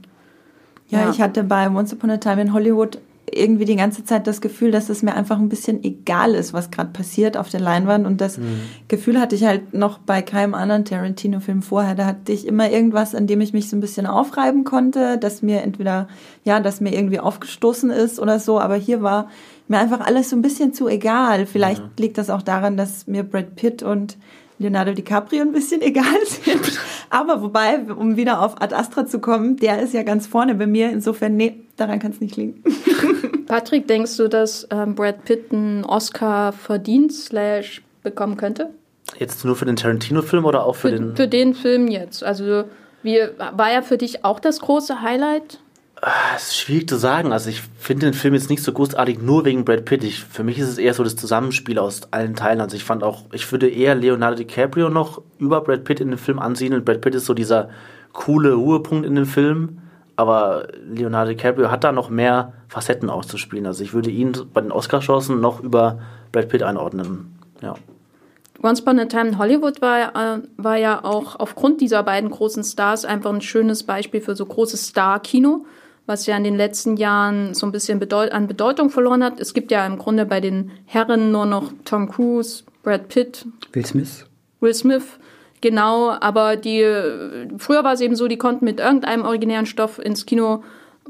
[SPEAKER 4] Ja,
[SPEAKER 1] Ja.
[SPEAKER 4] ich hatte bei Once Upon a Time in Hollywood irgendwie die ganze Zeit das Gefühl, dass es mir einfach ein bisschen egal ist, was gerade passiert auf der Leinwand. Und das Gefühl hatte ich halt noch bei keinem anderen Tarantino-Film vorher. Da hatte ich immer irgendwas, an dem ich mich so ein bisschen aufreiben konnte, dass mir entweder, ja, dass mir irgendwie aufgestoßen ist oder so. Aber hier war mir einfach alles so ein bisschen zu egal. Vielleicht liegt das auch daran, dass mir Brad Pitt und Leonardo DiCaprio ein bisschen egal sind. Aber wobei, um wieder auf Ad Astra zu kommen, der ist ja ganz vorne bei mir. Insofern, nee, daran kann es nicht liegen.
[SPEAKER 1] Patrick, denkst du, dass ähm, Brad Pitt einen Oscar verdient slash bekommen könnte?
[SPEAKER 3] Jetzt nur für den Tarantino-Film oder auch für,
[SPEAKER 1] Für,
[SPEAKER 3] den.
[SPEAKER 1] für den Film jetzt. Also, wie, war ja für dich auch das große Highlight?
[SPEAKER 3] Das ist schwierig zu sagen. Also ich finde den Film jetzt nicht so großartig nur wegen Brad Pitt. Ich, für mich ist es eher so das Zusammenspiel aus allen Teilen. Also ich fand auch, ich würde eher Leonardo DiCaprio noch über Brad Pitt in den Film ansiedeln. Brad Pitt ist so dieser coole Ruhepunkt in dem Film. Aber Leonardo DiCaprio hat da noch mehr Facetten auszuspielen. Also ich würde ihn bei den Oscar-Chancen noch über Brad Pitt einordnen. Ja.
[SPEAKER 1] Once Upon a Time in Hollywood war, äh, war ja auch aufgrund dieser beiden großen Stars einfach ein schönes Beispiel für so großes Star-Kino, was ja in den letzten Jahren so ein bisschen bedeut an Bedeutung verloren hat. Es gibt ja im Grunde bei den Herren nur noch Tom Cruise, Brad Pitt,
[SPEAKER 2] Will Smith.
[SPEAKER 1] Will Smith, genau, aber die früher war es eben so, die konnten mit irgendeinem originären Stoff ins Kino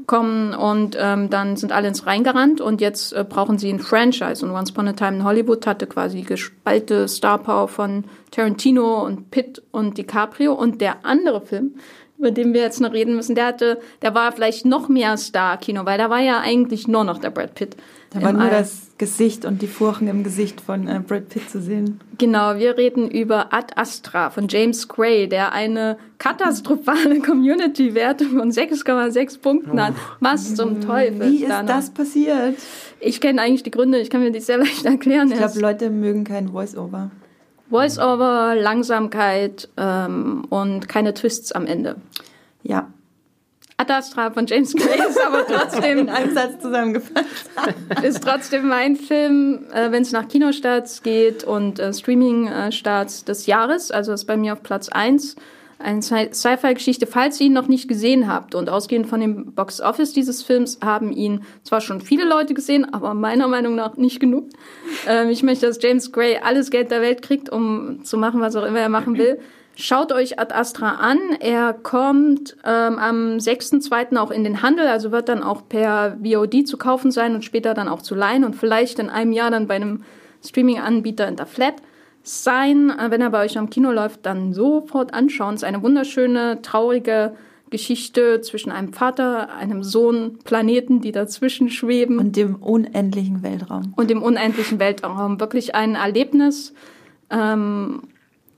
[SPEAKER 1] kommen und ähm, dann sind alle ins reingerannt und jetzt äh, brauchen sie ein Franchise und Once Upon a Time in Hollywood hatte quasi die geballte Star Power von Tarantino und Pitt und DiCaprio und der andere Film über den wir jetzt noch reden müssen, der hatte, der war vielleicht noch mehr Star-Kino, weil da war ja eigentlich nur noch der Brad Pitt.
[SPEAKER 4] Da war nur
[SPEAKER 1] All.
[SPEAKER 4] das Gesicht und die Furchen im Gesicht von äh, Brad Pitt zu sehen.
[SPEAKER 1] Genau, wir reden über Ad Astra von James Gray, der eine katastrophale Community-Wertung von 6,6 Punkten hat. Was zum Teufel?
[SPEAKER 4] Wie ist
[SPEAKER 1] noch?
[SPEAKER 4] das passiert?
[SPEAKER 1] Ich kenne eigentlich die Gründe, ich kann mir die sehr leicht erklären.
[SPEAKER 4] Ich glaube, Leute mögen kein Voice-Over.
[SPEAKER 1] Voice-Over, Langsamkeit ähm, und keine Twists am Ende.
[SPEAKER 4] Ja,
[SPEAKER 1] Ad Astra von James Gray ist aber trotzdem
[SPEAKER 4] in einem Satz zusammengefasst.
[SPEAKER 1] ist trotzdem mein Film, äh, wenn es nach Kinostarts geht und äh, Streaming-Starts des Jahres. Also ist bei mir auf Platz 1. Eine Sci- Sci-Fi-Geschichte, falls ihr ihn noch nicht gesehen habt. Und ausgehend von dem Box-Office dieses Films haben ihn zwar schon viele Leute gesehen, aber meiner Meinung nach nicht genug. Ähm, ich möchte, dass James Gray alles Geld der Welt kriegt, um zu machen, was auch immer er machen will. Schaut euch Ad Astra an. Er kommt ähm, am 6.2. auch in den Handel, also wird dann auch per VOD zu kaufen sein und später dann auch zu leihen und vielleicht in einem Jahr dann bei einem Streaming-Anbieter in der Flat sein. Äh, wenn er bei euch am Kino läuft, dann sofort anschauen. Es ist eine wunderschöne, traurige Geschichte zwischen einem Vater, einem Sohn, Planeten, die dazwischen schweben
[SPEAKER 4] Und dem unendlichen Weltraum.
[SPEAKER 1] und im unendlichen Weltraum. Wirklich ein Erlebnis. Ähm,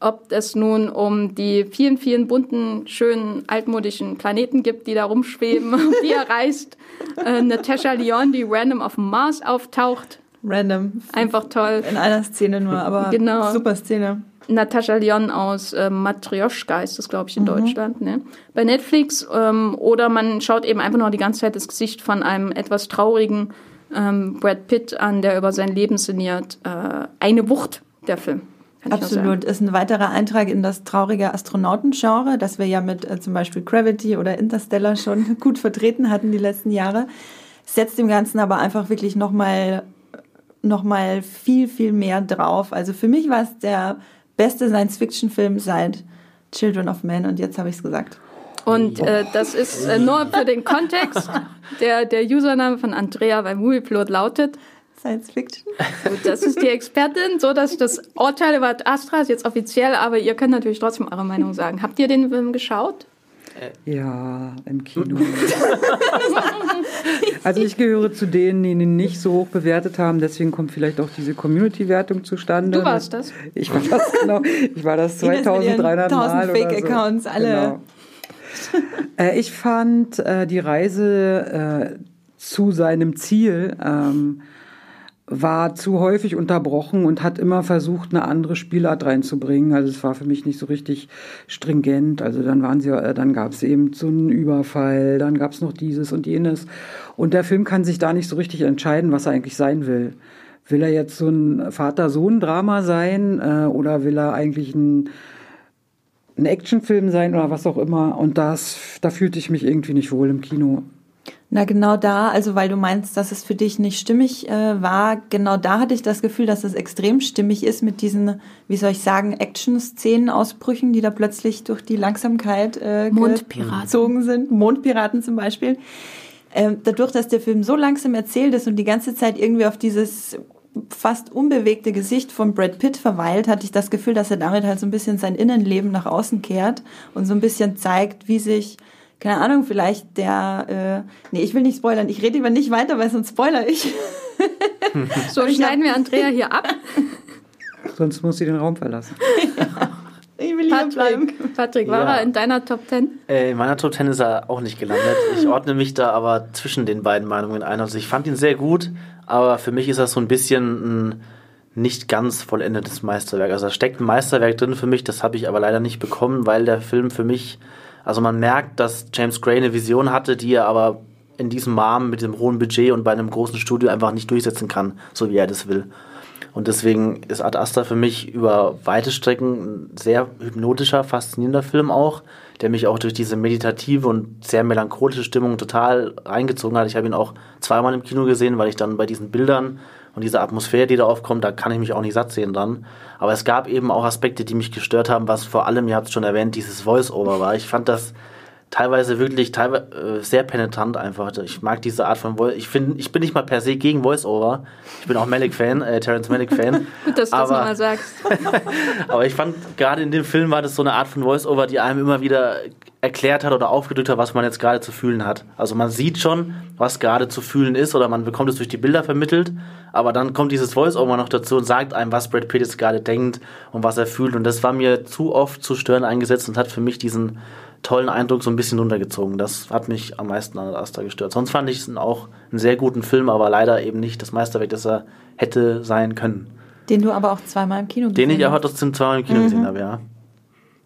[SPEAKER 1] ob es nun um die vielen, vielen bunten, schönen, altmodischen Planeten gibt, die da rumschweben, die er reist. Äh, Natasha Lyon, die random auf dem Mars auftaucht.
[SPEAKER 4] Random.
[SPEAKER 1] Einfach toll.
[SPEAKER 4] In einer Szene nur, aber
[SPEAKER 1] Genau.
[SPEAKER 4] super Szene.
[SPEAKER 1] Natascha Lyon aus äh, Matryoshka ist das, glaube ich, in Deutschland, ne? Bei Netflix. Ähm, oder man schaut eben einfach nur die ganze Zeit das Gesicht von einem etwas traurigen ähm, Brad Pitt an, der über sein Leben sinniert. Äh, eine Wucht, der Film.
[SPEAKER 4] Absolut. Ist ein weiterer Eintrag in das traurige Astronautengenre, das wir ja mit äh, zum Beispiel Gravity oder Interstellar schon gut vertreten hatten die letzten Jahre. Setzt dem Ganzen aber einfach wirklich nochmal noch mal viel, viel mehr drauf. Also für mich war es der beste Science-Fiction-Film seit Children of Men und jetzt habe ich es gesagt.
[SPEAKER 1] Und äh, das ist äh, nur für den Kontext. Der, der Username von Andrea beim Movieplot lautet,
[SPEAKER 4] Science-Fiction?
[SPEAKER 1] Gut, das ist die Expertin, so dass das Urteil über Astra ist jetzt offiziell, aber ihr könnt natürlich trotzdem eure Meinung sagen. Habt ihr den Film geschaut?
[SPEAKER 2] Ja, im Kino. also ich gehöre zu denen, die ihn nicht so hoch bewertet haben. Deswegen kommt vielleicht auch diese Community-Wertung zustande.
[SPEAKER 1] Du warst das?
[SPEAKER 2] Ich war das, genau. Ich war das 2300 Mal oder so.
[SPEAKER 4] Fake-Accounts, alle.
[SPEAKER 2] Genau. äh, ich fand äh, die Reise äh, zu seinem Ziel ähm, war zu häufig unterbrochen und hat immer versucht, eine andere Spielart reinzubringen. Also es war für mich nicht so richtig stringent. Also dann waren sie, äh, dann gab es eben so einen Überfall, dann gab es noch dieses und jenes. Und der Film kann sich da nicht so richtig entscheiden, was er eigentlich sein will. Will er jetzt so ein Vater-Sohn-Drama sein äh, oder will er eigentlich ein, ein Actionfilm sein oder was auch immer? Und das, da fühlte ich mich irgendwie nicht wohl im Kino.
[SPEAKER 4] Na genau da, also weil du meinst, dass es für dich nicht stimmig äh, war, genau da hatte ich das Gefühl, dass es extrem stimmig ist mit diesen, wie soll ich sagen, Action-Szenen-Ausbrüchen, die da plötzlich durch die Langsamkeit äh, gezogen sind. Mondpiraten zum Beispiel. Ähm, dadurch, dass der Film so langsam erzählt ist und die ganze Zeit irgendwie auf dieses fast unbewegte Gesicht von Brad Pitt verweilt, hatte ich das Gefühl, dass er damit halt so ein bisschen sein Innenleben nach außen kehrt und so ein bisschen zeigt, wie sich keine Ahnung, vielleicht der, äh, nee, ich will nicht spoilern, ich rede lieber nicht weiter, weil sonst spoiler ich.
[SPEAKER 1] so schneiden wir Andrea hier ab.
[SPEAKER 2] Sonst muss sie den Raum verlassen.
[SPEAKER 4] ja. Ich will Patrick, bleiben.
[SPEAKER 1] Patrick, war ja. er in deiner Top 10?
[SPEAKER 3] Äh, in meiner Top 10 ist er auch nicht gelandet. Ich ordne mich da aber zwischen den beiden Meinungen ein. Also ich fand ihn sehr gut, aber für mich ist das so ein bisschen ein nicht ganz vollendetes Meisterwerk. Also da steckt ein Meisterwerk drin für mich, das habe ich aber leider nicht bekommen, weil der Film für mich also man merkt, dass James Gray eine Vision hatte, die er aber in diesem Rahmen mit dem hohen Budget und bei einem großen Studio einfach nicht durchsetzen kann, so wie er das will. Und deswegen ist Ad Astra für mich über weite Strecken ein sehr hypnotischer, faszinierender Film auch, der mich auch durch diese meditative und sehr melancholische Stimmung total reingezogen hat. Ich habe ihn auch zweimal im Kino gesehen, weil ich dann bei diesen Bildern und diese Atmosphäre, die da aufkommt, da kann ich mich auch nicht satt sehen dran. Aber es gab eben auch Aspekte, die mich gestört haben, was vor allem, ihr habt es schon erwähnt, dieses Voice-Over war. Ich fand das teilweise wirklich teilweise, äh, sehr penetrant einfach. Ich mag diese Art von Voice. Ich, find, ich bin nicht mal per se gegen Voice-Over. Ich bin auch Malik-Fan, äh, Terence Malik-Fan.
[SPEAKER 1] Gut, dass du das mal sagst.
[SPEAKER 3] aber ich fand, gerade in dem Film war das so eine Art von Voice-Over, die einem immer wieder erklärt hat oder aufgedrückt hat, was man jetzt gerade zu fühlen hat. Also man sieht schon, was gerade zu fühlen ist oder man bekommt es durch die Bilder vermittelt, aber dann kommt dieses Voice-Over noch dazu und sagt einem, was Brad Pitt jetzt gerade denkt und was er fühlt. Und das war mir zu oft zu stören eingesetzt und hat für mich diesen tollen Eindruck so ein bisschen runtergezogen. Das hat mich am meisten an Astra gestört. Sonst fand ich es auch einen sehr guten Film, aber leider eben nicht das Meisterwerk, das er hätte sein können.
[SPEAKER 4] Den du aber auch zweimal im Kino
[SPEAKER 3] gesehen hast. Den ich auch trotzdem zweimal im Kino mhm. gesehen habe, ja.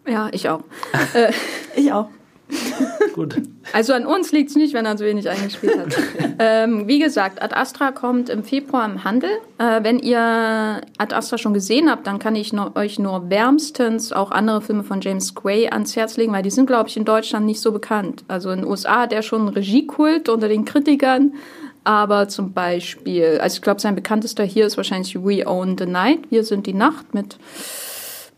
[SPEAKER 1] Ja, ich auch. äh,
[SPEAKER 4] ich auch.
[SPEAKER 3] Gut.
[SPEAKER 1] Also an uns liegt es nicht, wenn er so wenig eingespielt hat. ähm, wie gesagt, Ad Astra kommt im Februar im Handel. Äh, wenn ihr Ad Astra schon gesehen habt, dann kann ich nur, euch nur wärmstens auch andere Filme von James Gray ans Herz legen, weil die sind, glaube ich, in Deutschland nicht so bekannt. Also in den USA hat er schon einen Regiekult unter den Kritikern. Aber zum Beispiel, also ich glaube, sein bekanntester hier ist wahrscheinlich We Own the Night. Wir sind die Nacht mit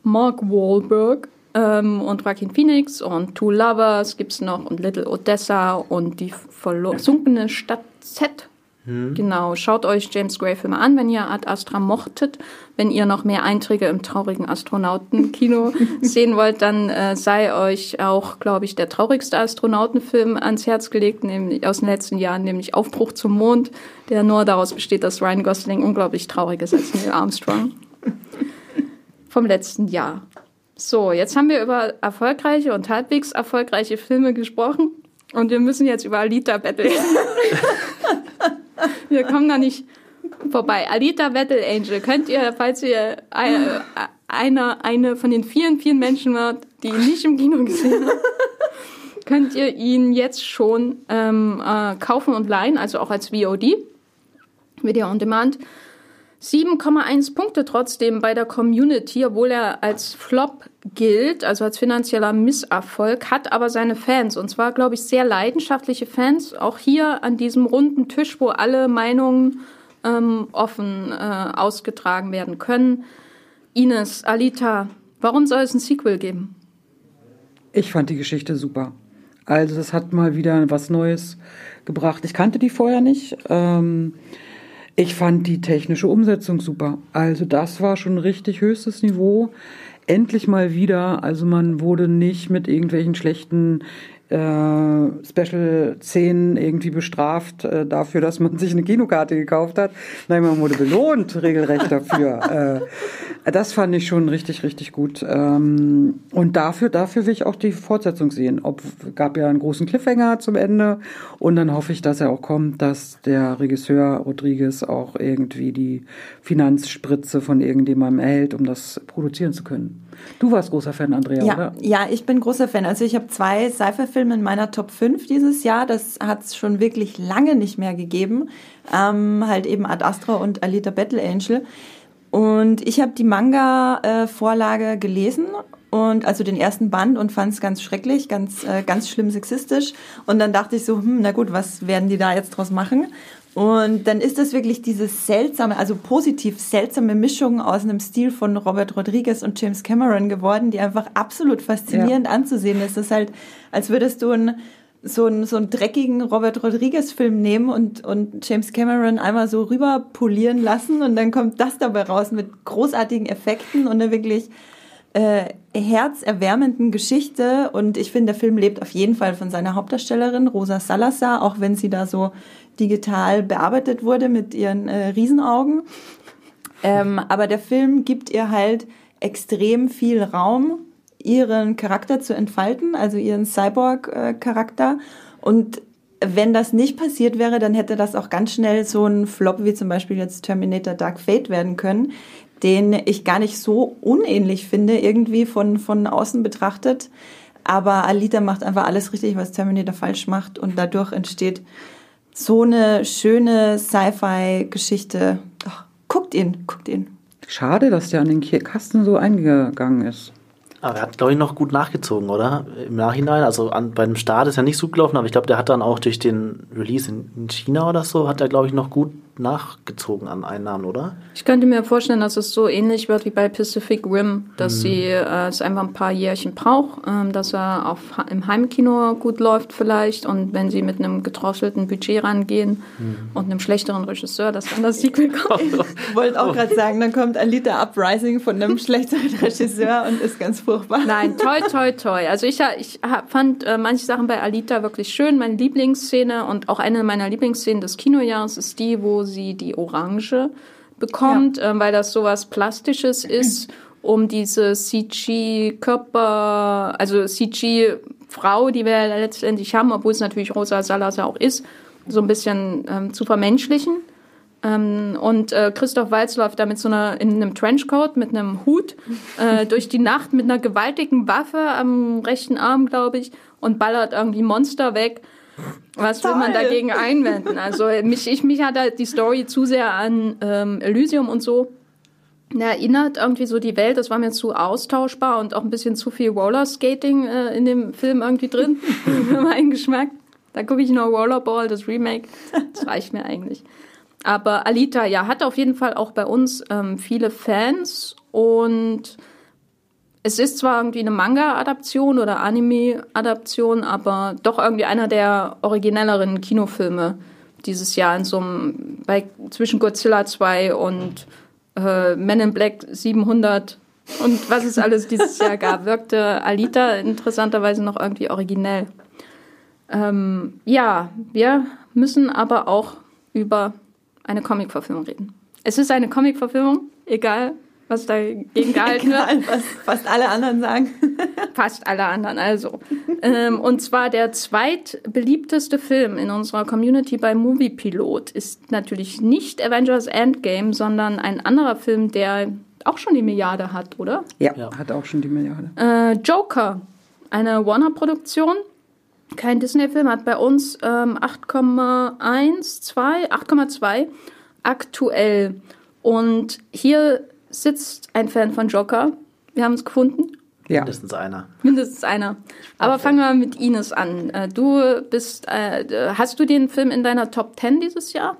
[SPEAKER 1] Mark Wahlberg ähm, und Joaquin Phoenix und Two Lovers gibt es noch und Little Odessa und die versunkene Stadt Z. Hm. Genau, schaut euch James Gray Filme an, wenn ihr Ad Astra mochtet. Wenn ihr noch mehr Einträge im traurigen Astronauten-Kino sehen wollt, dann äh, sei euch auch, glaube ich, der traurigste Astronautenfilm ans Herz gelegt, nämlich aus den letzten Jahren, nämlich Aufbruch zum Mond, der nur daraus besteht, dass Ryan Gosling unglaublich traurig ist als Neil Armstrong. Vom letzten Jahr. So, jetzt haben wir über erfolgreiche und halbwegs erfolgreiche Filme gesprochen und wir müssen jetzt über Alita Battle. wir kommen da nicht vorbei. Alita Battle Angel könnt ihr, falls ihr eine, eine, eine von den vielen, vielen Menschen wart, die ihn nicht im Kino gesehen haben, könnt ihr ihn jetzt schon ähm, äh, kaufen und leihen, also auch als VOD, Video on Demand. 7,1 Punkte trotzdem bei der Community, obwohl er als Flop gilt, also als finanzieller Misserfolg, hat aber seine Fans und zwar, glaube ich, sehr leidenschaftliche Fans. Auch hier an diesem runden Tisch, wo alle Meinungen ähm, offen äh, ausgetragen werden können. Ines, Alita, warum soll es ein Sequel geben?
[SPEAKER 2] Ich fand die Geschichte super. Also das hat mal wieder was Neues gebracht. Ich kannte die vorher nicht. Ähm, ich fand die technische Umsetzung super. Also das war schon richtig höchstes Niveau endlich mal wieder, also man wurde nicht mit irgendwelchen schlechten Special 10 irgendwie bestraft äh, dafür, dass man sich eine Kinokarte gekauft hat. Nein, man wurde belohnt, regelrecht dafür. äh, das fand ich schon richtig, richtig gut. Ähm, und dafür, dafür will ich auch die Fortsetzung sehen. Ob gab ja einen großen Cliffhanger zum Ende und dann hoffe ich, dass er auch kommt, dass der Regisseur Rodriguez auch irgendwie die Finanzspritze von irgendjemandem erhält, um das produzieren zu können. Du warst großer Fan, Andrea,
[SPEAKER 4] ja,
[SPEAKER 2] oder?
[SPEAKER 4] Ja, ich bin großer Fan. Also ich habe zwei Sci-Fi-Filme in meiner Top 5 dieses Jahr. Das hat es schon wirklich lange nicht mehr gegeben. Ähm, halt eben Ad Astra und Alita Battle Angel. Und ich habe die Manga-Vorlage gelesen und also den ersten Band und fand es ganz schrecklich, ganz äh, ganz schlimm sexistisch. Und dann dachte ich so, hm, na gut, was werden die da jetzt draus machen? Und dann ist das wirklich diese seltsame, also positiv seltsame Mischung aus einem Stil von Robert Rodriguez und James Cameron geworden, die einfach absolut faszinierend ja. anzusehen ist. Das ist halt, als würdest du ein, so, einen, so einen dreckigen Robert Rodriguez-Film nehmen und, und James Cameron einmal so rüber polieren lassen und dann kommt das dabei raus mit großartigen Effekten und einer wirklich äh, herzerwärmenden Geschichte. Und ich finde, der Film lebt auf jeden Fall von seiner Hauptdarstellerin Rosa Salazar, auch wenn sie da so digital bearbeitet wurde mit ihren äh, Riesenaugen. Ähm, aber der Film gibt ihr halt extrem viel Raum, ihren Charakter zu entfalten, also ihren Cyborg-Charakter. Und wenn das nicht passiert wäre, dann hätte das auch ganz schnell so ein Flop wie zum Beispiel jetzt Terminator Dark Fate werden können, den ich gar nicht so unähnlich finde, irgendwie von, von außen betrachtet. Aber Alita macht einfach alles richtig, was Terminator falsch macht und dadurch entsteht so eine schöne Sci-Fi-Geschichte. Guckt ihn, guckt ihn.
[SPEAKER 2] Schade, dass der an den Kasten so eingegangen ist.
[SPEAKER 3] Aber er hat, glaube ich, noch gut nachgezogen, oder? Im Nachhinein. Also an, bei dem Start ist er nicht so gut gelaufen, aber ich glaube, der hat dann auch durch den Release in, in China oder so, hat er, glaube ich, noch gut nachgezogen an Einnahmen, oder?
[SPEAKER 1] Ich könnte mir vorstellen, dass es so ähnlich wird wie bei Pacific Rim, dass mhm. sie äh, es einfach ein paar Jährchen braucht, ähm, dass er auf, im Heimkino gut läuft vielleicht und wenn sie mit einem gedrosselten Budget rangehen mhm. und einem schlechteren Regisseur, dass dann das Sequel kommt.
[SPEAKER 4] Ich wollte auch gerade sagen, dann kommt Alita Uprising von einem schlechteren Regisseur und ist ganz furchtbar.
[SPEAKER 1] Nein, toi, toi, toi. Also ich, ich fand äh, manche Sachen bei Alita wirklich schön. Meine Lieblingsszene und auch eine meiner Lieblingsszenen des Kinojahres ist die, wo sie die Orange bekommt, ja. äh, weil das sowas Plastisches ist, um diese CG-Körper, also CG-Frau, die wir letztendlich haben, obwohl es natürlich Rosa Salazar auch ist, so ein bisschen ähm, zu vermenschlichen. Ähm, und äh, Christoph Walz läuft da mit so einer, in einem Trenchcoat, mit einem Hut, äh, durch die Nacht mit einer gewaltigen Waffe am rechten Arm, glaube ich, und ballert irgendwie Monster weg. Was will man dagegen einwenden? Also mich, ich, mich hat halt die Story zu sehr an ähm, Elysium und so erinnert irgendwie so die Welt. Das war mir zu austauschbar und auch ein bisschen zu viel Rollerskating äh, in dem Film irgendwie drin für meinen Geschmack. Da gucke ich noch Rollerball, das Remake. Das reicht mir eigentlich. Aber Alita, ja, hat auf jeden Fall auch bei uns ähm, viele Fans und es ist zwar irgendwie eine Manga-Adaption oder Anime-Adaption, aber doch irgendwie einer der originelleren Kinofilme dieses Jahr in so einem, bei, zwischen Godzilla 2 und äh, Men in Black 700 und was es alles dieses Jahr gab, wirkte Alita interessanterweise noch irgendwie originell. Ähm, ja, wir müssen aber auch über eine Comic-Verfilmung reden. Es ist eine Comic-Verfilmung, egal was dagegen gehalten wird.
[SPEAKER 4] Was fast alle anderen sagen.
[SPEAKER 1] fast alle anderen, also. ähm, und zwar der zweitbeliebteste Film in unserer Community bei Movie Pilot ist natürlich nicht Avengers Endgame, sondern ein anderer Film, der auch schon die Milliarde hat, oder?
[SPEAKER 2] Ja, ja. hat auch schon die Milliarde.
[SPEAKER 1] Äh, Joker, eine Warner-Produktion. Kein Disney-Film, hat bei uns ähm, 8,1, 8,2 aktuell. Und hier sitzt ein Fan von Joker. Wir haben es gefunden.
[SPEAKER 3] Ja. Mindestens einer.
[SPEAKER 1] Mindestens einer. Aber fangen wir mit Ines an. Äh, du bist, äh, hast du den Film in deiner Top 10 dieses Jahr?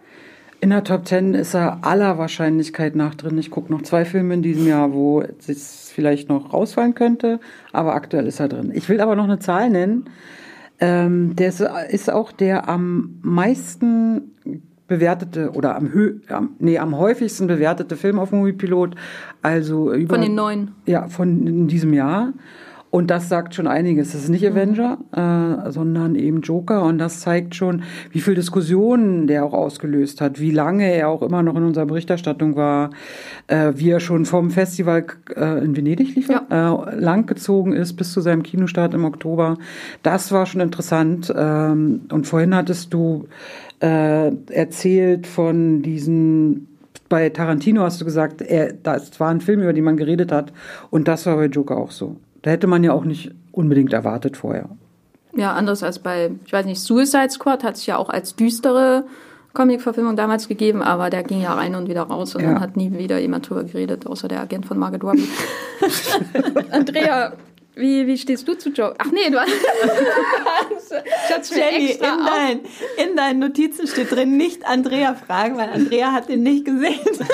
[SPEAKER 2] In der Top 10 ist er aller Wahrscheinlichkeit nach drin. Ich gucke noch zwei Filme in diesem Jahr, wo es vielleicht noch rausfallen könnte, aber aktuell ist er drin. Ich will aber noch eine Zahl nennen. Ähm, der ist auch der am meisten bewertete oder am, hö am, nee, am häufigsten bewertete Film auf Moviepilot. Also über,
[SPEAKER 1] von den neun.
[SPEAKER 2] Ja, von in diesem Jahr. Und das sagt schon einiges. Es ist nicht Avenger, äh, sondern eben Joker. Und das zeigt schon, wie viel Diskussionen der auch ausgelöst hat, wie lange er auch immer noch in unserer Berichterstattung war, äh, wie er schon vom Festival äh, in Venedig lief, ja. äh, langgezogen ist bis zu seinem Kinostart im Oktober. Das war schon interessant. Ähm, und vorhin hattest du äh, erzählt von diesen bei Tarantino hast du gesagt, er, das war ein Film, über den man geredet hat. Und das war bei Joker auch so. Da hätte man ja auch nicht unbedingt erwartet vorher.
[SPEAKER 1] Ja, anders als bei, ich weiß nicht, Suicide Squad hat sich ja auch als düstere Comic-Verfilmung damals gegeben, aber der ging ja rein und wieder raus und ja. dann hat nie wieder jemand drüber geredet, außer der Agent von Margaret Robbie. Andrea, wie, wie stehst du zu Joe? Ach nee, du
[SPEAKER 4] hast. Jenny, in, dein, in deinen Notizen steht drin, nicht Andrea fragen, weil Andrea hat den nicht gesehen.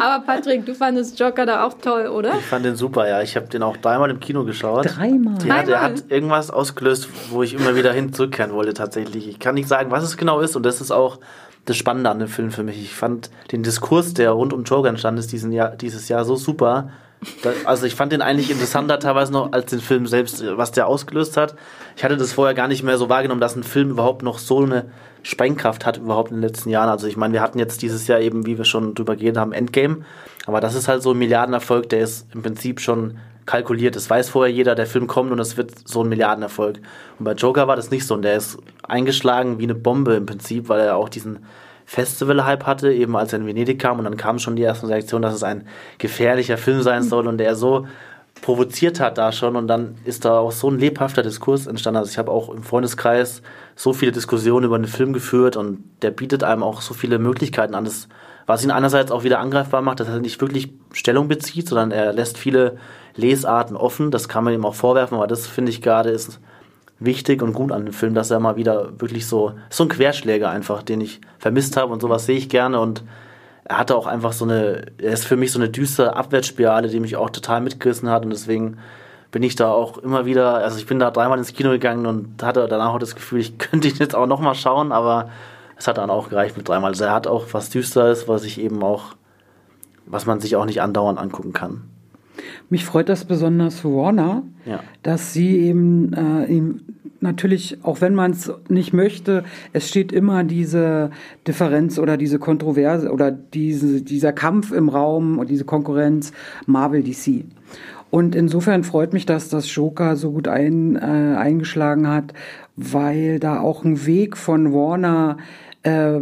[SPEAKER 1] Aber Patrick, du fandest Joker da auch toll, oder?
[SPEAKER 3] Ich fand den super, ja. Ich habe den auch dreimal im Kino geschaut.
[SPEAKER 2] Dreimal?
[SPEAKER 3] Ja, der hat irgendwas ausgelöst, wo ich immer wieder hin zurückkehren wollte, tatsächlich. Ich kann nicht sagen, was es genau ist, und das ist auch das Spannende an dem Film für mich. Ich fand den Diskurs, der rund um Joker entstanden ist diesen Jahr, dieses Jahr, so super also ich fand den eigentlich interessanter teilweise noch als den Film selbst, was der ausgelöst hat. Ich hatte das vorher gar nicht mehr so wahrgenommen, dass ein Film überhaupt noch so eine Sprengkraft hat überhaupt in den letzten Jahren. Also ich meine, wir hatten jetzt dieses Jahr eben, wie wir schon drüber geredet haben, Endgame. Aber das ist halt so ein Milliardenerfolg, der ist im Prinzip schon kalkuliert. Das weiß vorher jeder, der Film kommt und es wird so ein Milliardenerfolg. Und bei Joker war das nicht so. Und der ist eingeschlagen wie eine Bombe im Prinzip, weil er auch diesen Festival-Hype hatte, eben als er in Venedig kam und dann kam schon die erste Reaktion, dass es ein gefährlicher Film sein soll und der so provoziert hat da schon und dann ist da auch so ein lebhafter Diskurs entstanden. Also ich habe auch im Freundeskreis so viele Diskussionen über den Film geführt und der bietet einem auch so viele Möglichkeiten an, das, was ihn einerseits auch wieder angreifbar macht, dass er nicht wirklich Stellung bezieht, sondern er lässt viele Lesarten offen. Das kann man ihm auch vorwerfen, aber das finde ich gerade ist wichtig und gut an dem Film, dass er mal wieder wirklich so, so ein Querschläger einfach, den ich vermisst habe und sowas sehe ich gerne und er hatte auch einfach so eine, er ist für mich so eine düstere Abwärtsspirale, die mich auch total mitgerissen hat und deswegen bin ich da auch immer wieder, also ich bin da dreimal ins Kino gegangen und hatte danach auch das Gefühl, ich könnte ihn jetzt auch nochmal schauen, aber es hat dann auch gereicht mit dreimal. Also er hat auch was Düsteres, was ich eben auch, was man sich auch nicht andauernd angucken kann.
[SPEAKER 2] Mich freut das besonders für Warner, ja. dass sie eben, äh, ihm natürlich, auch wenn man es nicht möchte, es steht immer diese Differenz oder diese Kontroverse oder diese, dieser Kampf im Raum und diese Konkurrenz Marvel DC. Und insofern freut mich, dass das Joker so gut ein, äh, eingeschlagen hat, weil da auch ein Weg von Warner äh,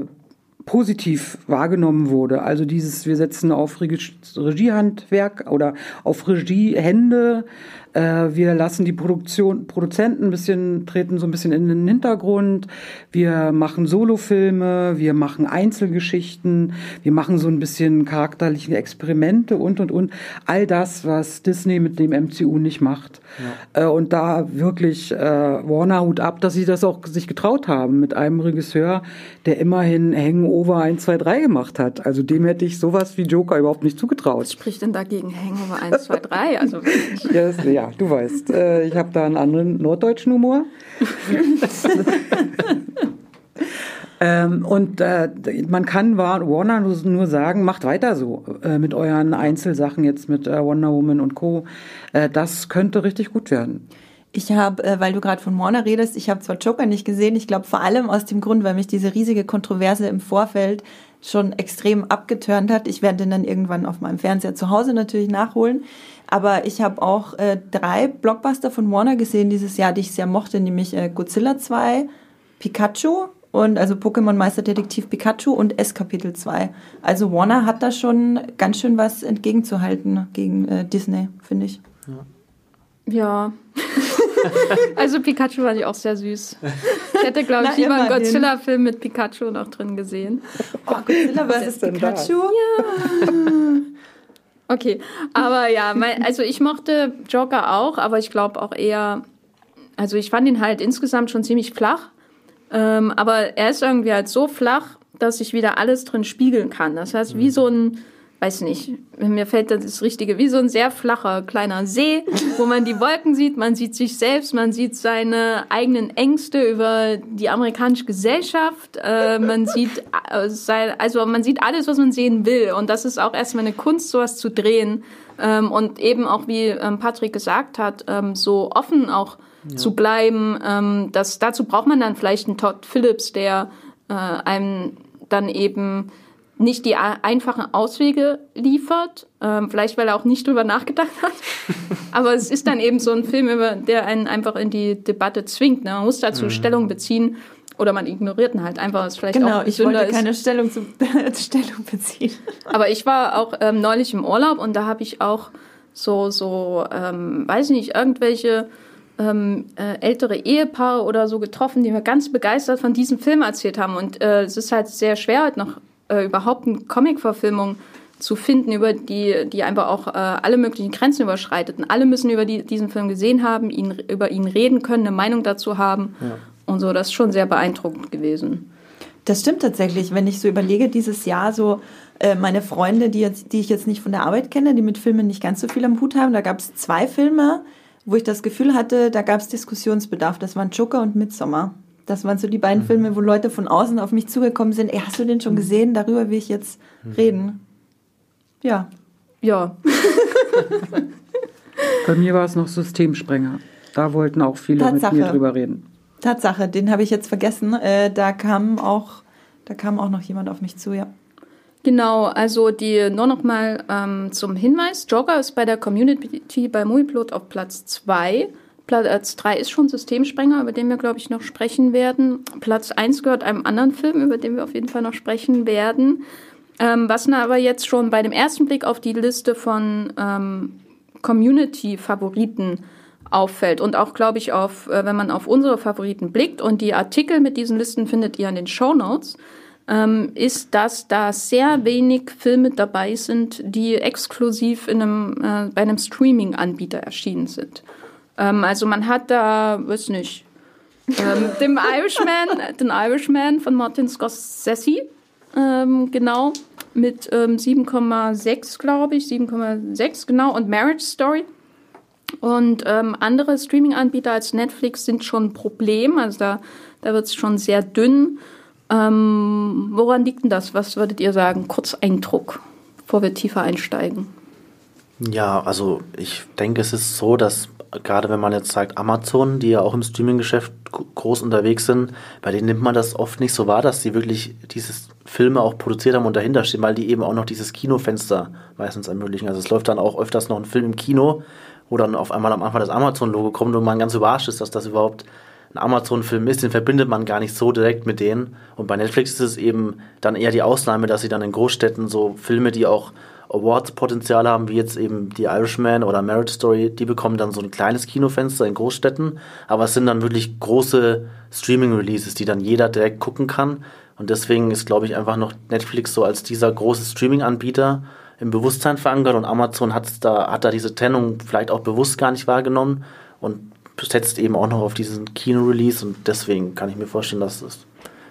[SPEAKER 2] positiv wahrgenommen wurde. Also dieses, wir setzen auf Regiehandwerk oder auf Regiehände, wir lassen die Produktion, Produzenten ein bisschen, treten so ein bisschen in den Hintergrund. Wir machen Solofilme, wir machen Einzelgeschichten, wir machen so ein bisschen charakterliche Experimente und, und, und. All das, was Disney mit dem MCU nicht macht. Ja. Äh, und da wirklich äh, Warner Hut ab, dass sie das auch sich getraut haben mit einem Regisseur, der immerhin Hangover 1, 2, 3 gemacht hat. Also dem hätte ich sowas wie Joker überhaupt nicht zugetraut.
[SPEAKER 1] Was spricht denn dagegen Hangover 1, 2, 3? Also
[SPEAKER 2] ja, ja du weißt, äh, ich habe da einen anderen norddeutschen Humor. ähm, und äh, man kann Warner nur sagen, macht weiter so äh, mit euren Einzelsachen jetzt mit äh, Wonder Woman und Co. Äh, das könnte richtig gut werden.
[SPEAKER 4] Ich habe, äh, weil du gerade von Warner redest, ich habe zwar Joker nicht gesehen, ich glaube vor allem aus dem Grund, weil mich diese riesige Kontroverse im Vorfeld schon extrem abgeturnt hat. Ich werde den dann irgendwann auf meinem Fernseher zu Hause natürlich nachholen. Aber ich habe auch äh, drei Blockbuster von Warner gesehen dieses Jahr, die ich sehr mochte, nämlich äh, Godzilla 2, Pikachu und also Pokémon Meisterdetektiv Pikachu und S Kapitel 2. Also Warner hat da schon ganz schön was entgegenzuhalten gegen äh, Disney, finde ich.
[SPEAKER 1] Ja. ja. also Pikachu fand ich auch sehr süß. Ich hätte, glaube ich, lieber einen Godzilla-Film mit Pikachu noch drin gesehen.
[SPEAKER 4] Oh, Godzilla vs. Pikachu?
[SPEAKER 1] Ja. Okay, aber ja, mein, also ich mochte Joker auch, aber ich glaube auch eher, also ich fand ihn halt insgesamt schon ziemlich flach, ähm, aber er ist irgendwie halt so flach, dass ich wieder alles drin spiegeln kann. Das heißt, wie mhm. so ein weiß nicht, mir fällt das Richtige, wie so ein sehr flacher kleiner See, wo man die Wolken sieht, man sieht sich selbst, man sieht seine eigenen Ängste über die amerikanische Gesellschaft, äh, man sieht äh, also man sieht alles, was man sehen will und das ist auch erstmal eine Kunst, sowas zu drehen ähm, und eben auch, wie ähm, Patrick gesagt hat, ähm, so offen auch ja. zu bleiben, ähm, das, dazu braucht man dann vielleicht einen Todd Phillips, der äh, einem dann eben nicht die einfachen Auswege liefert, ähm, vielleicht weil er auch nicht drüber nachgedacht hat. Aber es ist dann eben so ein Film, der einen einfach in die Debatte zwingt. Ne? Man muss dazu mhm. Stellung beziehen oder man ignoriert ihn halt einfach. Was vielleicht
[SPEAKER 4] genau,
[SPEAKER 1] auch
[SPEAKER 4] ich wollte ist. keine Stellung, zu, Stellung beziehen.
[SPEAKER 1] Aber ich war auch ähm, neulich im Urlaub und da habe ich auch so, so ähm, weiß ich nicht, irgendwelche ähm, äh, ältere Ehepaare oder so getroffen, die mir ganz begeistert von diesem Film erzählt haben. Und äh, es ist halt sehr schwer, halt noch äh, überhaupt eine Comic-Verfilmung zu finden, über die, die einfach auch äh, alle möglichen Grenzen überschreitet. Und alle müssen über die, diesen Film gesehen haben, ihn, über ihn reden können, eine Meinung dazu haben. Ja. Und so, das ist schon sehr beeindruckend gewesen.
[SPEAKER 4] Das stimmt tatsächlich. Wenn ich so überlege, dieses Jahr so äh, meine Freunde, die, jetzt, die ich jetzt nicht von der Arbeit kenne, die mit Filmen nicht ganz so viel am Hut haben, da gab es zwei Filme, wo ich das Gefühl hatte, da gab es Diskussionsbedarf. Das waren Joker und Midsommar. Das waren so die beiden mhm. Filme, wo Leute von außen auf mich zugekommen sind. Ey, hast du den schon mhm. gesehen? Darüber will ich jetzt mhm. reden. Ja.
[SPEAKER 1] Ja.
[SPEAKER 2] Bei mir war es noch Systemsprenger. Da wollten auch viele Tatsache. mit mir drüber reden.
[SPEAKER 4] Tatsache, den habe ich jetzt vergessen. Äh, da kam auch, da kam auch noch jemand auf mich zu, ja.
[SPEAKER 1] Genau, also die nur noch mal ähm, zum Hinweis: Joker ist bei der Community bei Movieplot auf Platz 2 Platz 3 ist schon Systemsprenger, über den wir, glaube ich, noch sprechen werden. Platz 1 gehört einem anderen Film, über den wir auf jeden Fall noch sprechen werden. Ähm, was aber jetzt schon bei dem ersten Blick auf die Liste von ähm, Community-Favoriten auffällt und auch, glaube ich, auf, äh, wenn man auf unsere Favoriten blickt und die Artikel mit diesen Listen findet ihr in den Show Notes, ähm, ist, dass da sehr wenig Filme dabei sind, die exklusiv in einem, äh, bei einem Streaming-Anbieter erschienen sind. Ähm, also man hat da, weiß nicht, ähm, dem Irishman, den Irishman von Martin Scorsese, ähm, genau, mit ähm, 7,6, glaube ich, 7,6, genau, und Marriage Story. Und ähm, andere Streaming-Anbieter als Netflix sind schon ein Problem, also da, da wird es schon sehr dünn. Ähm, woran liegt denn das? Was würdet ihr sagen? Kurz Eindruck, bevor wir tiefer einsteigen.
[SPEAKER 3] Ja, also ich denke, es ist so, dass gerade wenn man jetzt sagt Amazon, die ja auch im Streaming-Geschäft groß unterwegs sind, bei denen nimmt man das oft nicht so wahr, dass die wirklich dieses Filme auch produziert haben und dahinter stehen, weil die eben auch noch dieses Kinofenster meistens ermöglichen. Also es läuft dann auch öfters noch ein Film im Kino, wo dann auf einmal am Anfang das Amazon-Logo kommt und man ganz überrascht ist, dass das überhaupt ein Amazon-Film ist, den verbindet man gar nicht so direkt mit denen. Und bei Netflix ist es eben dann eher die Ausnahme, dass sie dann in Großstädten so Filme, die auch Awards-Potenzial haben, wie jetzt eben die Irishman oder Marriage Story, die bekommen dann so ein kleines Kinofenster in Großstädten, aber es sind dann wirklich große Streaming-Releases, die dann jeder direkt gucken kann. Und deswegen ist, glaube ich, einfach noch Netflix so als dieser große Streaming-Anbieter im Bewusstsein verankert und Amazon hat da, hat da diese Trennung vielleicht auch bewusst gar nicht wahrgenommen und setzt eben auch noch auf diesen Kino-Release und deswegen kann ich mir vorstellen, dass es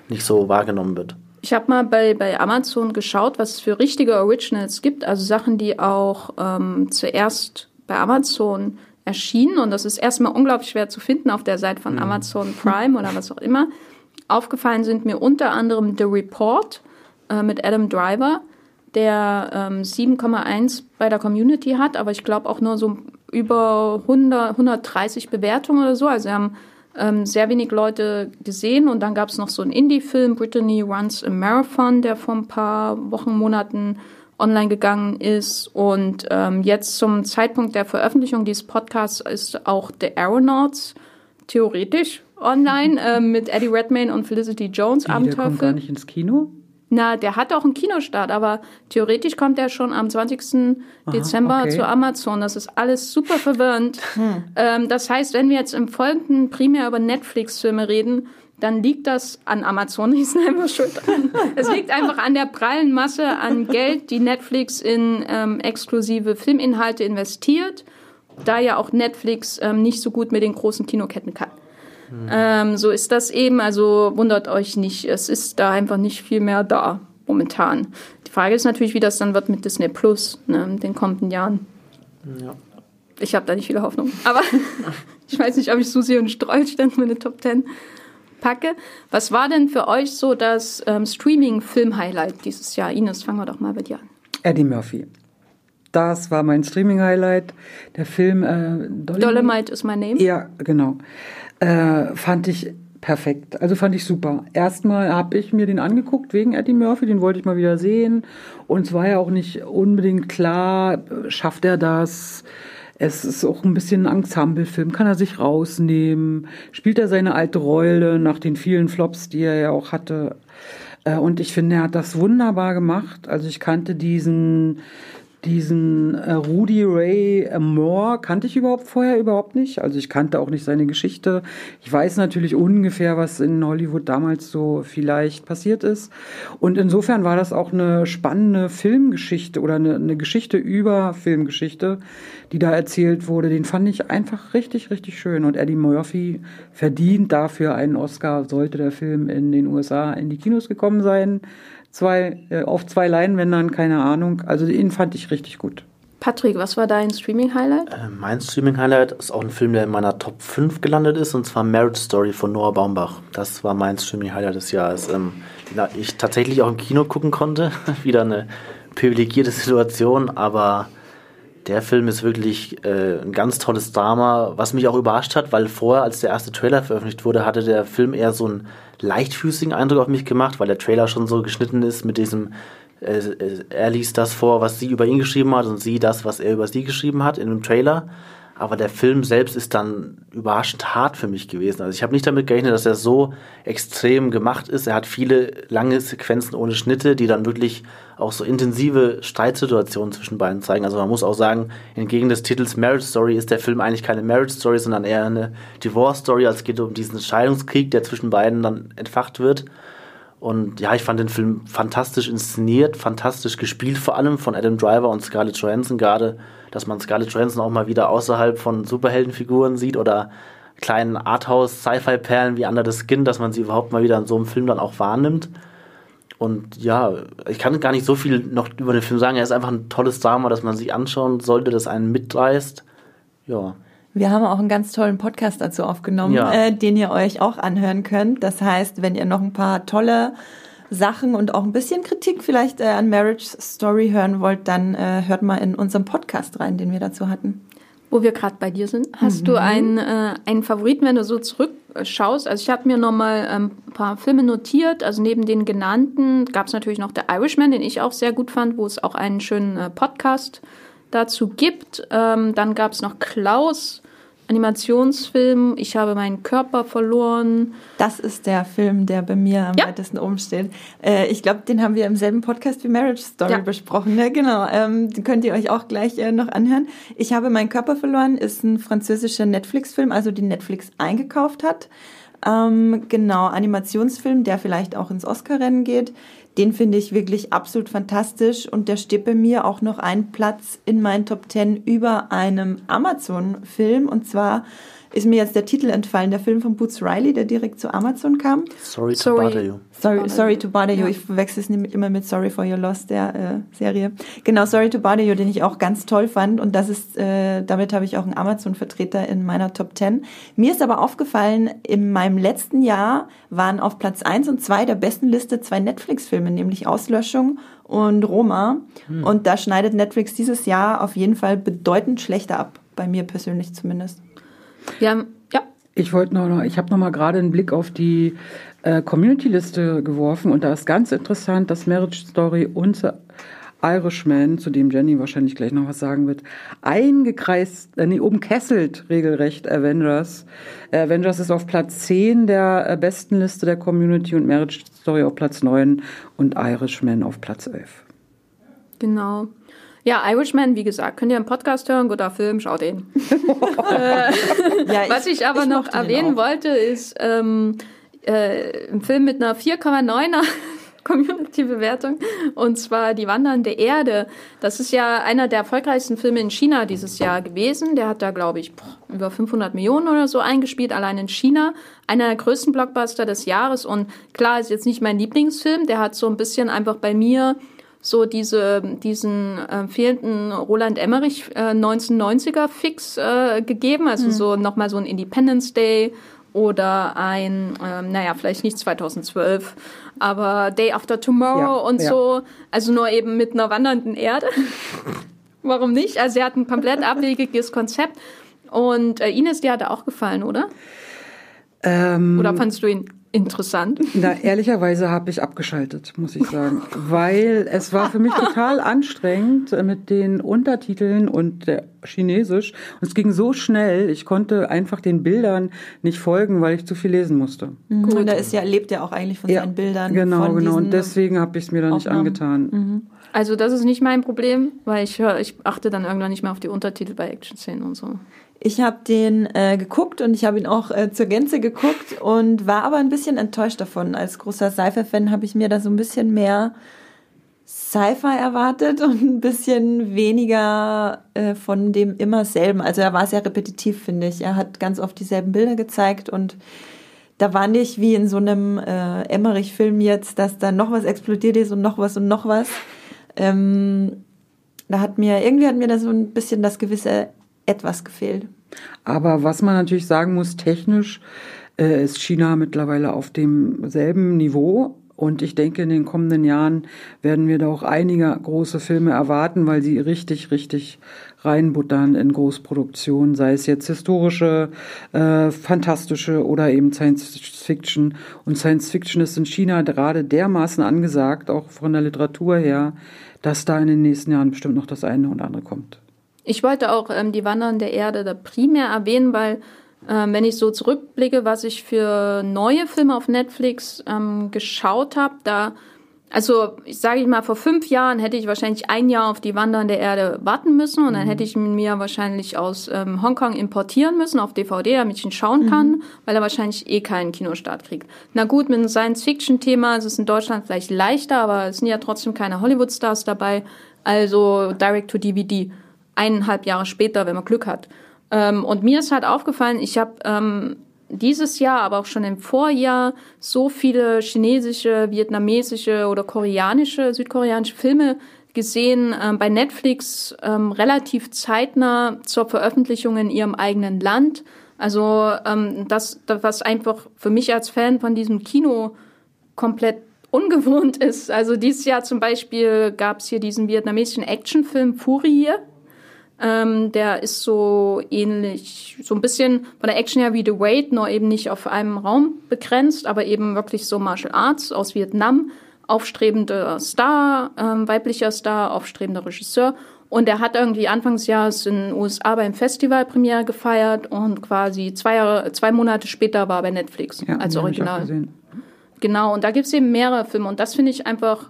[SPEAKER 3] nicht so wahrgenommen wird.
[SPEAKER 1] Ich habe mal bei, bei Amazon geschaut, was es für richtige Originals gibt, also Sachen, die auch ähm, zuerst bei Amazon erschienen und das ist erstmal unglaublich schwer zu finden auf der Seite von mhm. Amazon Prime oder was auch immer. Aufgefallen sind mir unter anderem The Report äh, mit Adam Driver, der ähm, 7,1 bei der Community hat, aber ich glaube auch nur so über 100, 130 Bewertungen oder so. Also wir haben ähm, sehr wenig Leute gesehen. Und dann gab es noch so einen Indie-Film, Brittany Runs a Marathon, der vor ein paar Wochen, Monaten online gegangen ist. Und ähm, jetzt zum Zeitpunkt der Veröffentlichung dieses Podcasts ist auch The Aeronauts theoretisch online äh, mit Eddie Redmayne und Felicity Jones
[SPEAKER 2] Abenteuerfilm. Der kommt gar nicht ins Kino?
[SPEAKER 1] Na, der hat auch einen Kinostart, aber theoretisch kommt er schon am 20. Aha, Dezember okay. zu Amazon. Das ist alles super verwirrend. Hm. Ähm, das heißt, wenn wir jetzt im Folgenden primär über Netflix-Filme reden, dann liegt das an Amazon, die sind einfach schuld dran. es liegt einfach an der prallen Masse an Geld, die Netflix in ähm, exklusive Filminhalte investiert, da ja auch Netflix ähm, nicht so gut mit den großen Kinoketten kann. Mhm. Ähm, so ist das eben, also wundert euch nicht, es ist da einfach nicht viel mehr da momentan. Die Frage ist natürlich, wie das dann wird mit Disney Plus ne, in den kommenden Jahren.
[SPEAKER 3] Ja.
[SPEAKER 1] Ich habe da nicht viele Hoffnung. Aber ich weiß nicht, ob ich Susi und Strollstand in meine Top 10 packe. Was war denn für euch so das ähm, Streaming-Film-Highlight dieses Jahr? Ines, fangen wir doch mal bei dir an.
[SPEAKER 2] Eddie Murphy. Das war mein Streaming-Highlight. Der Film äh,
[SPEAKER 1] Dolomite, Dolomite is my name.
[SPEAKER 2] Ja, genau. Äh, fand ich perfekt. Also fand ich super. Erstmal habe ich mir den angeguckt wegen Eddie Murphy, den wollte ich mal wieder sehen. Und es war ja auch nicht unbedingt klar, schafft er das? Es ist auch ein bisschen ein Ensemble-Film. Kann er sich rausnehmen? Spielt er seine alte Rolle nach den vielen Flops, die er ja auch hatte? Äh, und ich finde, er hat das wunderbar gemacht. Also ich kannte diesen diesen äh, Rudy Ray äh, Moore kannte ich überhaupt vorher überhaupt nicht. Also ich kannte auch nicht seine Geschichte. Ich weiß natürlich ungefähr, was in Hollywood damals so vielleicht passiert ist. Und insofern war das auch eine spannende Filmgeschichte oder eine, eine Geschichte über Filmgeschichte, die da erzählt wurde. Den fand ich einfach richtig, richtig schön. Und Eddie Murphy verdient dafür einen Oscar, sollte der Film in den USA in die Kinos gekommen sein zwei, äh, auf zwei Leinwändern, keine Ahnung. Also den fand ich richtig gut.
[SPEAKER 1] Patrick, was war dein Streaming-Highlight?
[SPEAKER 3] Äh, mein Streaming-Highlight ist auch ein Film, der in meiner Top 5 gelandet ist, und zwar Marriage Story von Noah Baumbach. Das war mein Streaming-Highlight des Jahres, ähm, den ich tatsächlich auch im Kino gucken konnte. Wieder eine privilegierte Situation, aber der Film ist wirklich äh, ein ganz tolles Drama, was mich auch überrascht hat, weil vorher, als der erste Trailer veröffentlicht wurde, hatte der Film eher so einen leichtfüßigen Eindruck auf mich gemacht, weil der Trailer schon so geschnitten ist mit diesem, äh, äh, er liest das vor, was sie über ihn geschrieben hat und sie das, was er über sie geschrieben hat in dem Trailer. Aber der Film selbst ist dann überraschend hart für mich gewesen. Also ich habe nicht damit gerechnet, dass er so extrem gemacht ist. Er hat viele lange Sequenzen ohne Schnitte, die dann wirklich auch so intensive Streitsituationen zwischen beiden zeigen. Also man muss auch sagen, entgegen des Titels Marriage Story ist der Film eigentlich keine Marriage Story, sondern eher eine Divorce Story. Es geht um diesen Scheidungskrieg, der zwischen beiden dann entfacht wird. Und ja, ich fand den Film fantastisch inszeniert, fantastisch gespielt, vor allem von Adam Driver und Scarlett Johansson gerade dass man Scarlett Johansson auch mal wieder außerhalb von Superheldenfiguren sieht oder kleinen Arthouse-Sci-Fi-Perlen wie Under the Skin, dass man sie überhaupt mal wieder in so einem Film dann auch wahrnimmt. Und ja, ich kann gar nicht so viel noch über den Film sagen. Er ist einfach ein tolles Drama, das man sich anschauen sollte, das einen mitreißt. Ja.
[SPEAKER 4] Wir haben auch einen ganz tollen Podcast dazu aufgenommen, ja. äh, den ihr euch auch anhören könnt. Das heißt, wenn ihr noch ein paar tolle Sachen und auch ein bisschen Kritik vielleicht äh, an Marriage Story hören wollt, dann äh, hört mal in unserem Podcast rein, den wir dazu hatten.
[SPEAKER 1] Wo wir gerade bei dir sind, hast mhm. du einen, äh, einen Favoriten, wenn du so zurückschaust? Also ich habe mir nochmal ähm, ein paar Filme notiert. Also neben den genannten gab es natürlich noch The Irishman, den ich auch sehr gut fand, wo es auch einen schönen äh, Podcast dazu gibt. Ähm, dann gab es noch Klaus, Animationsfilm, ich habe meinen Körper verloren.
[SPEAKER 4] Das ist der Film, der bei mir am ja. weitesten oben steht. Äh, ich glaube, den haben wir im selben Podcast wie Marriage Story ja. besprochen. Ne? Genau, ähm, den könnt ihr euch auch gleich äh, noch anhören. Ich habe meinen Körper verloren, ist ein französischer Netflix-Film, also den Netflix eingekauft hat. Ähm, genau, Animationsfilm, der vielleicht auch ins Oscar-Rennen geht. Den finde ich wirklich absolut fantastisch und der steht bei mir auch noch einen Platz in meinen Top 10 über einem Amazon-Film und zwar ist mir jetzt der Titel entfallen, der Film von Boots Riley, der direkt zu Amazon kam.
[SPEAKER 3] Sorry to sorry. bother you.
[SPEAKER 4] Sorry, sorry to bother you. Ja. Ich verwechsel es immer mit Sorry for Your Loss, der äh, Serie. Genau, Sorry to bother you, den ich auch ganz toll fand. Und das ist, äh, damit habe ich auch einen Amazon-Vertreter in meiner Top 10. Mir ist aber aufgefallen, in meinem letzten Jahr waren auf Platz 1 und 2 der besten Liste zwei Netflix-Filme, nämlich Auslöschung und Roma. Hm. Und da schneidet Netflix dieses Jahr auf jeden Fall bedeutend schlechter ab. Bei mir persönlich zumindest.
[SPEAKER 1] Wir haben, ja.
[SPEAKER 2] Ich wollte noch, ich habe noch mal gerade einen Blick auf die äh, Community-Liste geworfen und da ist ganz interessant, dass Marriage Story und Irishman, zu dem Jenny wahrscheinlich gleich noch was sagen wird, eingekreist, äh, nee, umkesselt regelrecht Avengers. Äh, Avengers ist auf Platz 10 der äh, besten Liste der Community und Marriage Story auf Platz 9 und Irishman auf Platz 11.
[SPEAKER 1] Genau. Ja, Irishman, wie gesagt, könnt ihr im Podcast hören, guter Film, schaut ihn. äh, ja, ich, was ich aber ich noch erwähnen wollte, ist ähm, äh, ein Film mit einer 4,9er Community-Bewertung und zwar Die wandernde Erde. Das ist ja einer der erfolgreichsten Filme in China dieses Jahr gewesen. Der hat da, glaube ich, über 500 Millionen oder so eingespielt, allein in China. Einer der größten Blockbuster des Jahres und klar, ist jetzt nicht mein Lieblingsfilm. Der hat so ein bisschen einfach bei mir so diese, diesen äh, fehlenden Roland Emmerich äh, 1990er Fix äh, gegeben, also mhm. so nochmal so ein Independence Day oder ein, ähm, naja, vielleicht nicht 2012, aber Day After Tomorrow ja, und ja. so, also nur eben mit einer wandernden Erde. Warum nicht? Also sie hat ein komplett abwegiges Konzept und äh, Ines, dir hat er auch gefallen, oder? Ähm, oder fandest du ihn interessant?
[SPEAKER 2] Na, ehrlicherweise habe ich abgeschaltet, muss ich sagen. Weil es war für mich total anstrengend mit den Untertiteln und der Chinesisch. Und es ging so schnell, ich konnte einfach den Bildern nicht folgen, weil ich zu viel lesen musste.
[SPEAKER 4] Mhm. Gut. Und da ist ja, lebt ja auch eigentlich von ja, seinen Bildern.
[SPEAKER 2] Genau, genau. Und deswegen habe ich es mir dann nicht angetan. Mhm.
[SPEAKER 1] Also das ist nicht mein Problem, weil ich höre, ich achte dann irgendwann nicht mehr auf die Untertitel bei Action-Szenen und so.
[SPEAKER 4] Ich habe den äh, geguckt und ich habe ihn auch äh, zur Gänze geguckt und war aber ein bisschen enttäuscht davon. Als großer Sci-Fi-Fan habe ich mir da so ein bisschen mehr Sci-Fi erwartet und ein bisschen weniger äh, von dem immer selben. Also er war sehr repetitiv, finde ich. Er hat ganz oft dieselben Bilder gezeigt und da war nicht wie in so einem äh, Emmerich-Film jetzt, dass da noch was explodiert ist und noch was und noch was. Ähm, da hat mir, irgendwie hat mir da so ein bisschen das gewisse etwas gefehlt.
[SPEAKER 2] Aber was man natürlich sagen muss, technisch äh, ist China mittlerweile auf demselben Niveau. Und ich denke, in den kommenden Jahren werden wir da auch einige große Filme erwarten, weil sie richtig, richtig reinbuttern in Großproduktionen, sei es jetzt historische, äh, fantastische oder eben Science Fiction. Und Science Fiction ist in China gerade dermaßen angesagt, auch von der Literatur her, dass da in den nächsten Jahren bestimmt noch das eine oder andere kommt.
[SPEAKER 1] Ich wollte auch ähm, die Wandern der Erde da primär erwähnen, weil ähm, wenn ich so zurückblicke, was ich für neue Filme auf Netflix ähm, geschaut habe, da, also ich sage ich mal, vor fünf Jahren hätte ich wahrscheinlich ein Jahr auf die Wandern der Erde warten müssen und dann mhm. hätte ich mir wahrscheinlich aus ähm, Hongkong importieren müssen auf DVD, damit ich ihn schauen kann, mhm. weil er wahrscheinlich eh keinen Kinostart kriegt. Na gut, mit einem Science-Fiction-Thema ist es in Deutschland vielleicht leichter, aber es sind ja trotzdem keine Hollywood-Stars dabei, also Direct-to-DVD eineinhalb Jahre später, wenn man Glück hat. Ähm, und mir ist halt aufgefallen, ich habe ähm, dieses Jahr, aber auch schon im Vorjahr so viele chinesische, vietnamesische oder koreanische, südkoreanische Filme gesehen ähm, bei Netflix ähm, relativ zeitnah zur Veröffentlichung in ihrem eigenen Land. Also ähm, das, das, was einfach für mich als Fan von diesem Kino komplett ungewohnt ist. Also dieses Jahr zum Beispiel gab es hier diesen vietnamesischen Actionfilm Furie ähm, der ist so ähnlich, so ein bisschen von der Action her wie The Wait, nur eben nicht auf einem Raum begrenzt, aber eben wirklich so Martial Arts aus Vietnam. Aufstrebender Star, ähm, weiblicher Star, aufstrebender Regisseur. Und er hat irgendwie Anfangsjahres in den USA beim Festival Premiere gefeiert und quasi zwei, Jahre, zwei Monate später war er bei Netflix ja, als Original. Genau, und da gibt's eben mehrere Filme und das finde ich einfach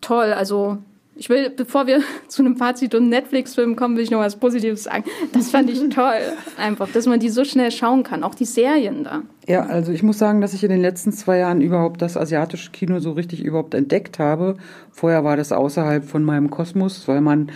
[SPEAKER 1] toll. Also ich will, bevor wir zu einem Fazit und Netflix-Film kommen, will ich noch was Positives sagen. Das fand ich toll, einfach, dass man die so schnell schauen kann, auch die Serien da.
[SPEAKER 2] Ja, also ich muss sagen, dass ich in den letzten zwei Jahren überhaupt das asiatische Kino so richtig überhaupt entdeckt habe. Vorher war das außerhalb von meinem Kosmos, weil man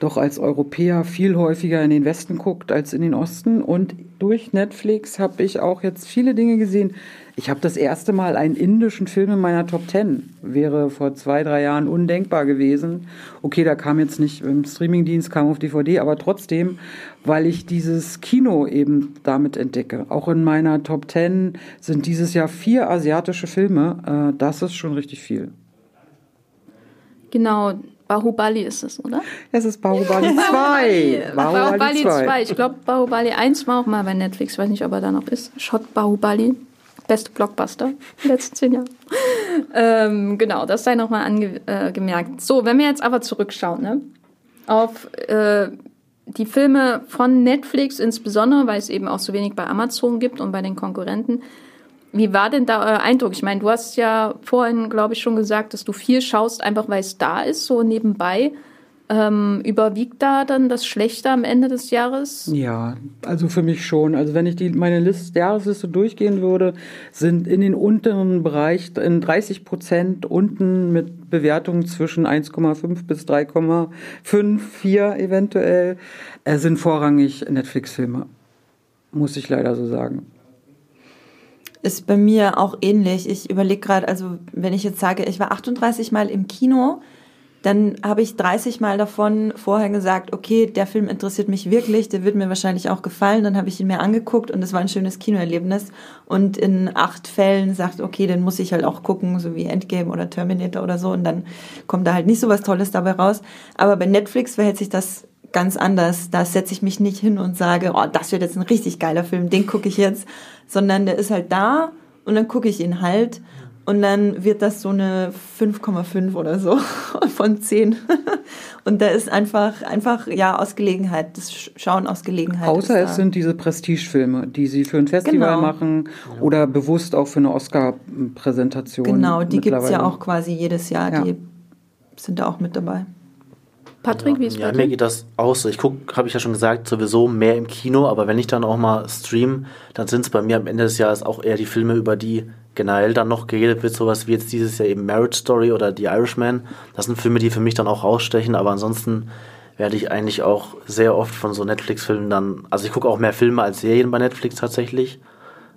[SPEAKER 2] doch als Europäer viel häufiger in den Westen guckt als in den Osten. Und durch Netflix habe ich auch jetzt viele Dinge gesehen, ich habe das erste Mal einen indischen Film in meiner Top Ten. Wäre vor zwei, drei Jahren undenkbar gewesen. Okay, da kam jetzt nicht im Streamingdienst, kam auf DVD, aber trotzdem, weil ich dieses Kino eben damit entdecke. Auch in meiner Top Ten sind dieses Jahr vier asiatische Filme. Äh, das ist schon richtig viel.
[SPEAKER 1] Genau, Bahubali ist es, oder?
[SPEAKER 2] Es ist Bahubali 2.
[SPEAKER 1] Bahubali 2. Ich glaube, Bahubali 1 war auch mal bei Netflix. Ich weiß nicht, ob er da noch ist. Shot Bahubali beste Blockbuster der letzten zehn Jahre. ähm, genau, das sei nochmal angemerkt. Äh, so, wenn wir jetzt aber zurückschauen, ne, auf äh, die Filme von Netflix insbesondere, weil es eben auch so wenig bei Amazon gibt und bei den Konkurrenten. Wie war denn da euer Eindruck? Ich meine, du hast ja vorhin, glaube ich, schon gesagt, dass du viel schaust, einfach weil es da ist, so nebenbei. Ähm, überwiegt da dann das Schlechte am Ende des Jahres?
[SPEAKER 2] Ja, also für mich schon. Also wenn ich die, meine List, Jahresliste durchgehen würde, sind in den unteren Bereich in 30 Prozent unten mit Bewertungen zwischen 1,5 bis 3,5, 4 eventuell, äh, sind vorrangig Netflix-Filme. Muss ich leider so sagen
[SPEAKER 4] ist bei mir auch ähnlich. Ich überlege gerade, also wenn ich jetzt sage, ich war 38 Mal im Kino, dann habe ich 30 Mal davon vorher gesagt, okay, der Film interessiert mich wirklich, der wird mir wahrscheinlich auch gefallen. Dann habe ich ihn mir angeguckt und es war ein schönes Kinoerlebnis. Und in acht Fällen sagt, okay, den muss ich halt auch gucken, so wie Endgame oder Terminator oder so. Und dann kommt da halt nicht so was Tolles dabei raus. Aber bei Netflix verhält sich das ganz anders. Da setze ich mich nicht hin und sage, oh, das wird jetzt ein richtig geiler Film, den gucke ich jetzt. Sondern der ist halt da und dann gucke ich ihn halt. Und dann wird das so eine 5,5 oder so von 10. Und da ist einfach, einfach, ja, aus Gelegenheit, das Schauen aus Gelegenheit.
[SPEAKER 2] Außer es sind diese Prestigefilme, die sie für ein Festival genau. machen oder bewusst auch für eine Oscar-Präsentation.
[SPEAKER 4] Genau, die gibt es ja auch quasi jedes Jahr, ja. die sind da auch mit dabei.
[SPEAKER 1] Patrick, wie ist
[SPEAKER 3] ja, mir geht das auch so. Ich gucke, habe ich ja schon gesagt, sowieso mehr im Kino, aber wenn ich dann auch mal stream, dann sind es bei mir am Ende des Jahres auch eher die Filme, über die generell dann noch geredet wird, sowas wie jetzt dieses Jahr eben Marriage Story oder The Irishman. Das sind Filme, die für mich dann auch rausstechen, aber ansonsten werde ich eigentlich auch sehr oft von so Netflix-Filmen dann, also ich gucke auch mehr Filme als Serien bei Netflix tatsächlich,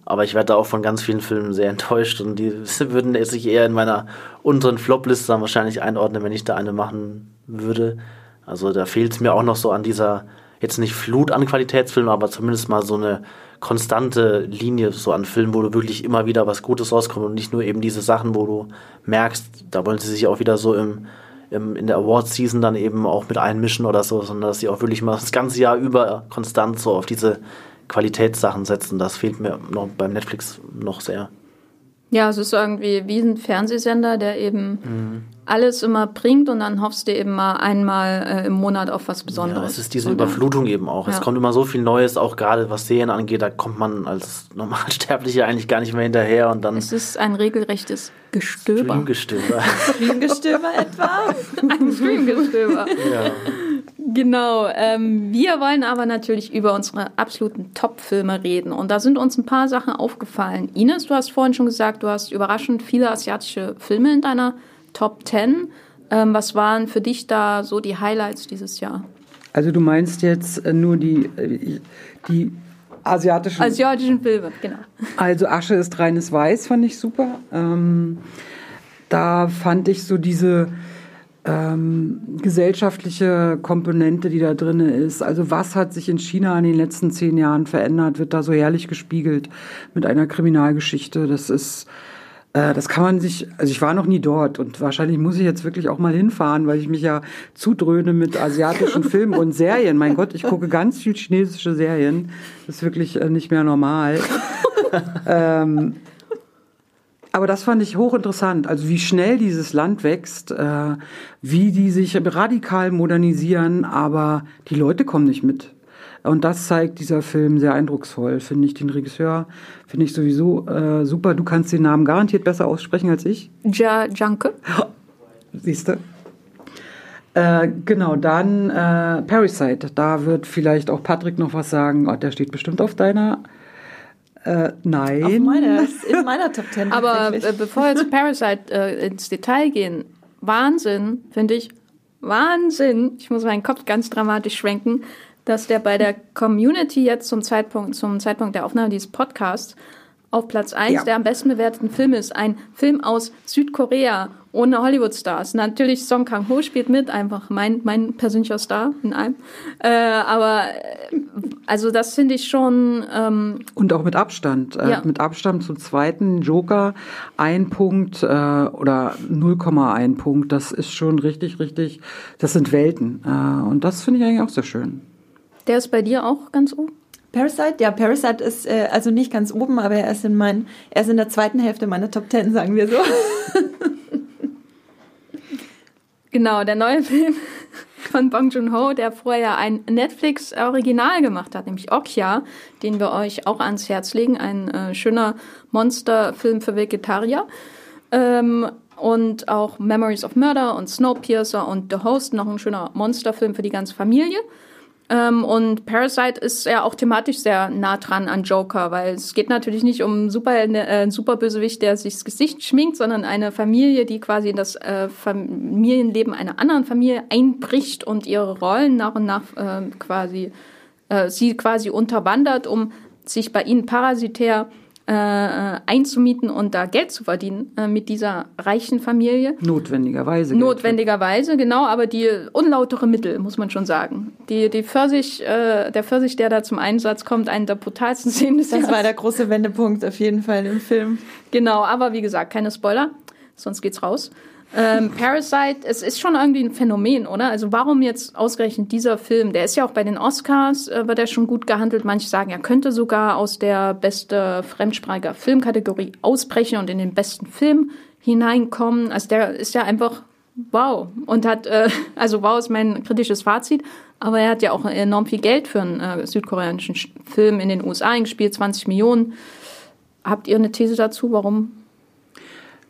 [SPEAKER 3] aber ich werde da auch von ganz vielen Filmen sehr enttäuscht und die würden sich eher in meiner unteren Flop-Liste dann wahrscheinlich einordnen, wenn ich da eine machen würde. Also da fehlt es mir auch noch so an dieser, jetzt nicht Flut an Qualitätsfilmen, aber zumindest mal so eine konstante Linie so an Filmen, wo du wirklich immer wieder was Gutes rauskommt und nicht nur eben diese Sachen, wo du merkst, da wollen sie sich auch wieder so im, im in der Award-Season dann eben auch mit einmischen oder so, sondern dass sie auch wirklich mal das ganze Jahr über konstant so auf diese Qualitätssachen setzen. Das fehlt mir noch beim Netflix noch sehr.
[SPEAKER 1] Ja, es ist irgendwie wie ein Fernsehsender, der eben mhm. Alles immer bringt und dann hoffst du eben mal einmal äh, im Monat auf was Besonderes. Ja,
[SPEAKER 3] es ist diese Überflutung eben auch. Ja. Es kommt immer so viel Neues, auch gerade was Serien angeht, da kommt man als Normalsterblicher eigentlich gar nicht mehr hinterher und dann.
[SPEAKER 1] Es ist ein regelrechtes Gestöber.
[SPEAKER 3] Streamgestöber.
[SPEAKER 4] Streamgestöber etwa?
[SPEAKER 1] ein Streamgestöber. ja. Genau. Ähm, wir wollen aber natürlich über unsere absoluten Top-Filme reden. Und da sind uns ein paar Sachen aufgefallen. Ines, du hast vorhin schon gesagt, du hast überraschend viele asiatische Filme in deiner Top 10. Ähm, was waren für dich da so die Highlights dieses Jahr?
[SPEAKER 2] Also du meinst jetzt äh, nur die, äh, die asiatischen...
[SPEAKER 1] Asiatischen Filme, genau.
[SPEAKER 2] Also Asche ist reines Weiß fand ich super. Ähm, da fand ich so diese ähm, gesellschaftliche Komponente, die da drin ist. Also was hat sich in China in den letzten zehn Jahren verändert, wird da so herrlich gespiegelt mit einer Kriminalgeschichte. Das ist, äh, das kann man sich, also ich war noch nie dort und wahrscheinlich muss ich jetzt wirklich auch mal hinfahren, weil ich mich ja zudröhne mit asiatischen Filmen und Serien. Mein Gott, ich gucke ganz viel chinesische Serien. Das ist wirklich äh, nicht mehr normal. ähm, aber das fand ich hochinteressant. Also wie schnell dieses Land wächst, äh, wie die sich radikal modernisieren, aber die Leute kommen nicht mit. Und das zeigt dieser Film sehr eindrucksvoll, finde ich. Den Regisseur finde ich sowieso äh, super. Du kannst den Namen garantiert besser aussprechen als ich.
[SPEAKER 1] Ja Janke.
[SPEAKER 2] Siehst du? Äh, genau, dann äh, Parasite. Da wird vielleicht auch Patrick noch was sagen. Oh, der steht bestimmt auf deiner äh, nein. Auf
[SPEAKER 4] meiner, in meiner Top Ten.
[SPEAKER 1] Aber äh, bevor wir zu Parasite äh, ins Detail gehen, Wahnsinn, finde ich, Wahnsinn, ich muss meinen Kopf ganz dramatisch schwenken, dass der bei der Community jetzt zum Zeitpunkt, zum Zeitpunkt der Aufnahme dieses Podcasts auf Platz 1 ja. der am besten bewerteten Filme ist. Ein Film aus Südkorea ohne Hollywood-Stars. Natürlich Song Kang-ho spielt mit, einfach mein, mein persönlicher Star in einem. Äh, aber äh, also das finde ich schon... Ähm,
[SPEAKER 2] Und auch mit Abstand. Äh, ja. Mit Abstand zum zweiten Joker ein Punkt äh, oder 0,1 Punkt. Das ist schon richtig, richtig... Das sind Welten. Äh, und das finde ich eigentlich auch sehr schön.
[SPEAKER 1] Der ist bei dir auch ganz oben?
[SPEAKER 4] Parasite? Ja, Parasite ist äh, also nicht ganz oben, aber er ist in mein, er ist in der zweiten Hälfte meiner Top Ten, sagen wir so.
[SPEAKER 1] genau, der neue Film von Bong Joon-ho, der vorher ein Netflix-Original gemacht hat, nämlich Okja, den wir euch auch ans Herz legen. Ein äh, schöner Monsterfilm für Vegetarier. Ähm, und auch Memories of Murder und Snowpiercer und The Host, noch ein schöner Monsterfilm für die ganze Familie. Ähm, und Parasite ist ja auch thematisch sehr nah dran an Joker, weil es geht natürlich nicht um einen super, äh, Superbösewicht, der sich das Gesicht schminkt, sondern eine Familie, die quasi in das äh, Familienleben einer anderen Familie einbricht und ihre Rollen nach und nach äh, quasi, äh, sie quasi unterwandert, um sich bei ihnen parasitär äh, einzumieten und da Geld zu verdienen äh, mit dieser reichen Familie.
[SPEAKER 2] Notwendigerweise. Geld
[SPEAKER 1] Notwendigerweise, genau, aber die unlautere Mittel, muss man schon sagen. Die, die Pfirsich, äh, der Pfirsich, der da zum Einsatz kommt, eine der brutalsten Szenen des
[SPEAKER 4] Das
[SPEAKER 1] Jahres.
[SPEAKER 4] war der große Wendepunkt auf jeden Fall im Film.
[SPEAKER 1] Genau, aber wie gesagt, keine Spoiler, sonst geht's raus. Ähm, Parasite, es ist schon irgendwie ein Phänomen, oder? Also warum jetzt ausgerechnet dieser Film? Der ist ja auch bei den Oscars, äh, wird er schon gut gehandelt. Manche sagen, er könnte sogar aus der beste fremdsprachiger Filmkategorie ausbrechen und in den besten Film hineinkommen. Also der ist ja einfach wow und hat, äh, also wow ist mein kritisches Fazit, aber er hat ja auch enorm viel Geld für einen äh, südkoreanischen Sch- Film in den USA eingespielt, 20 Millionen. Habt ihr eine These dazu, warum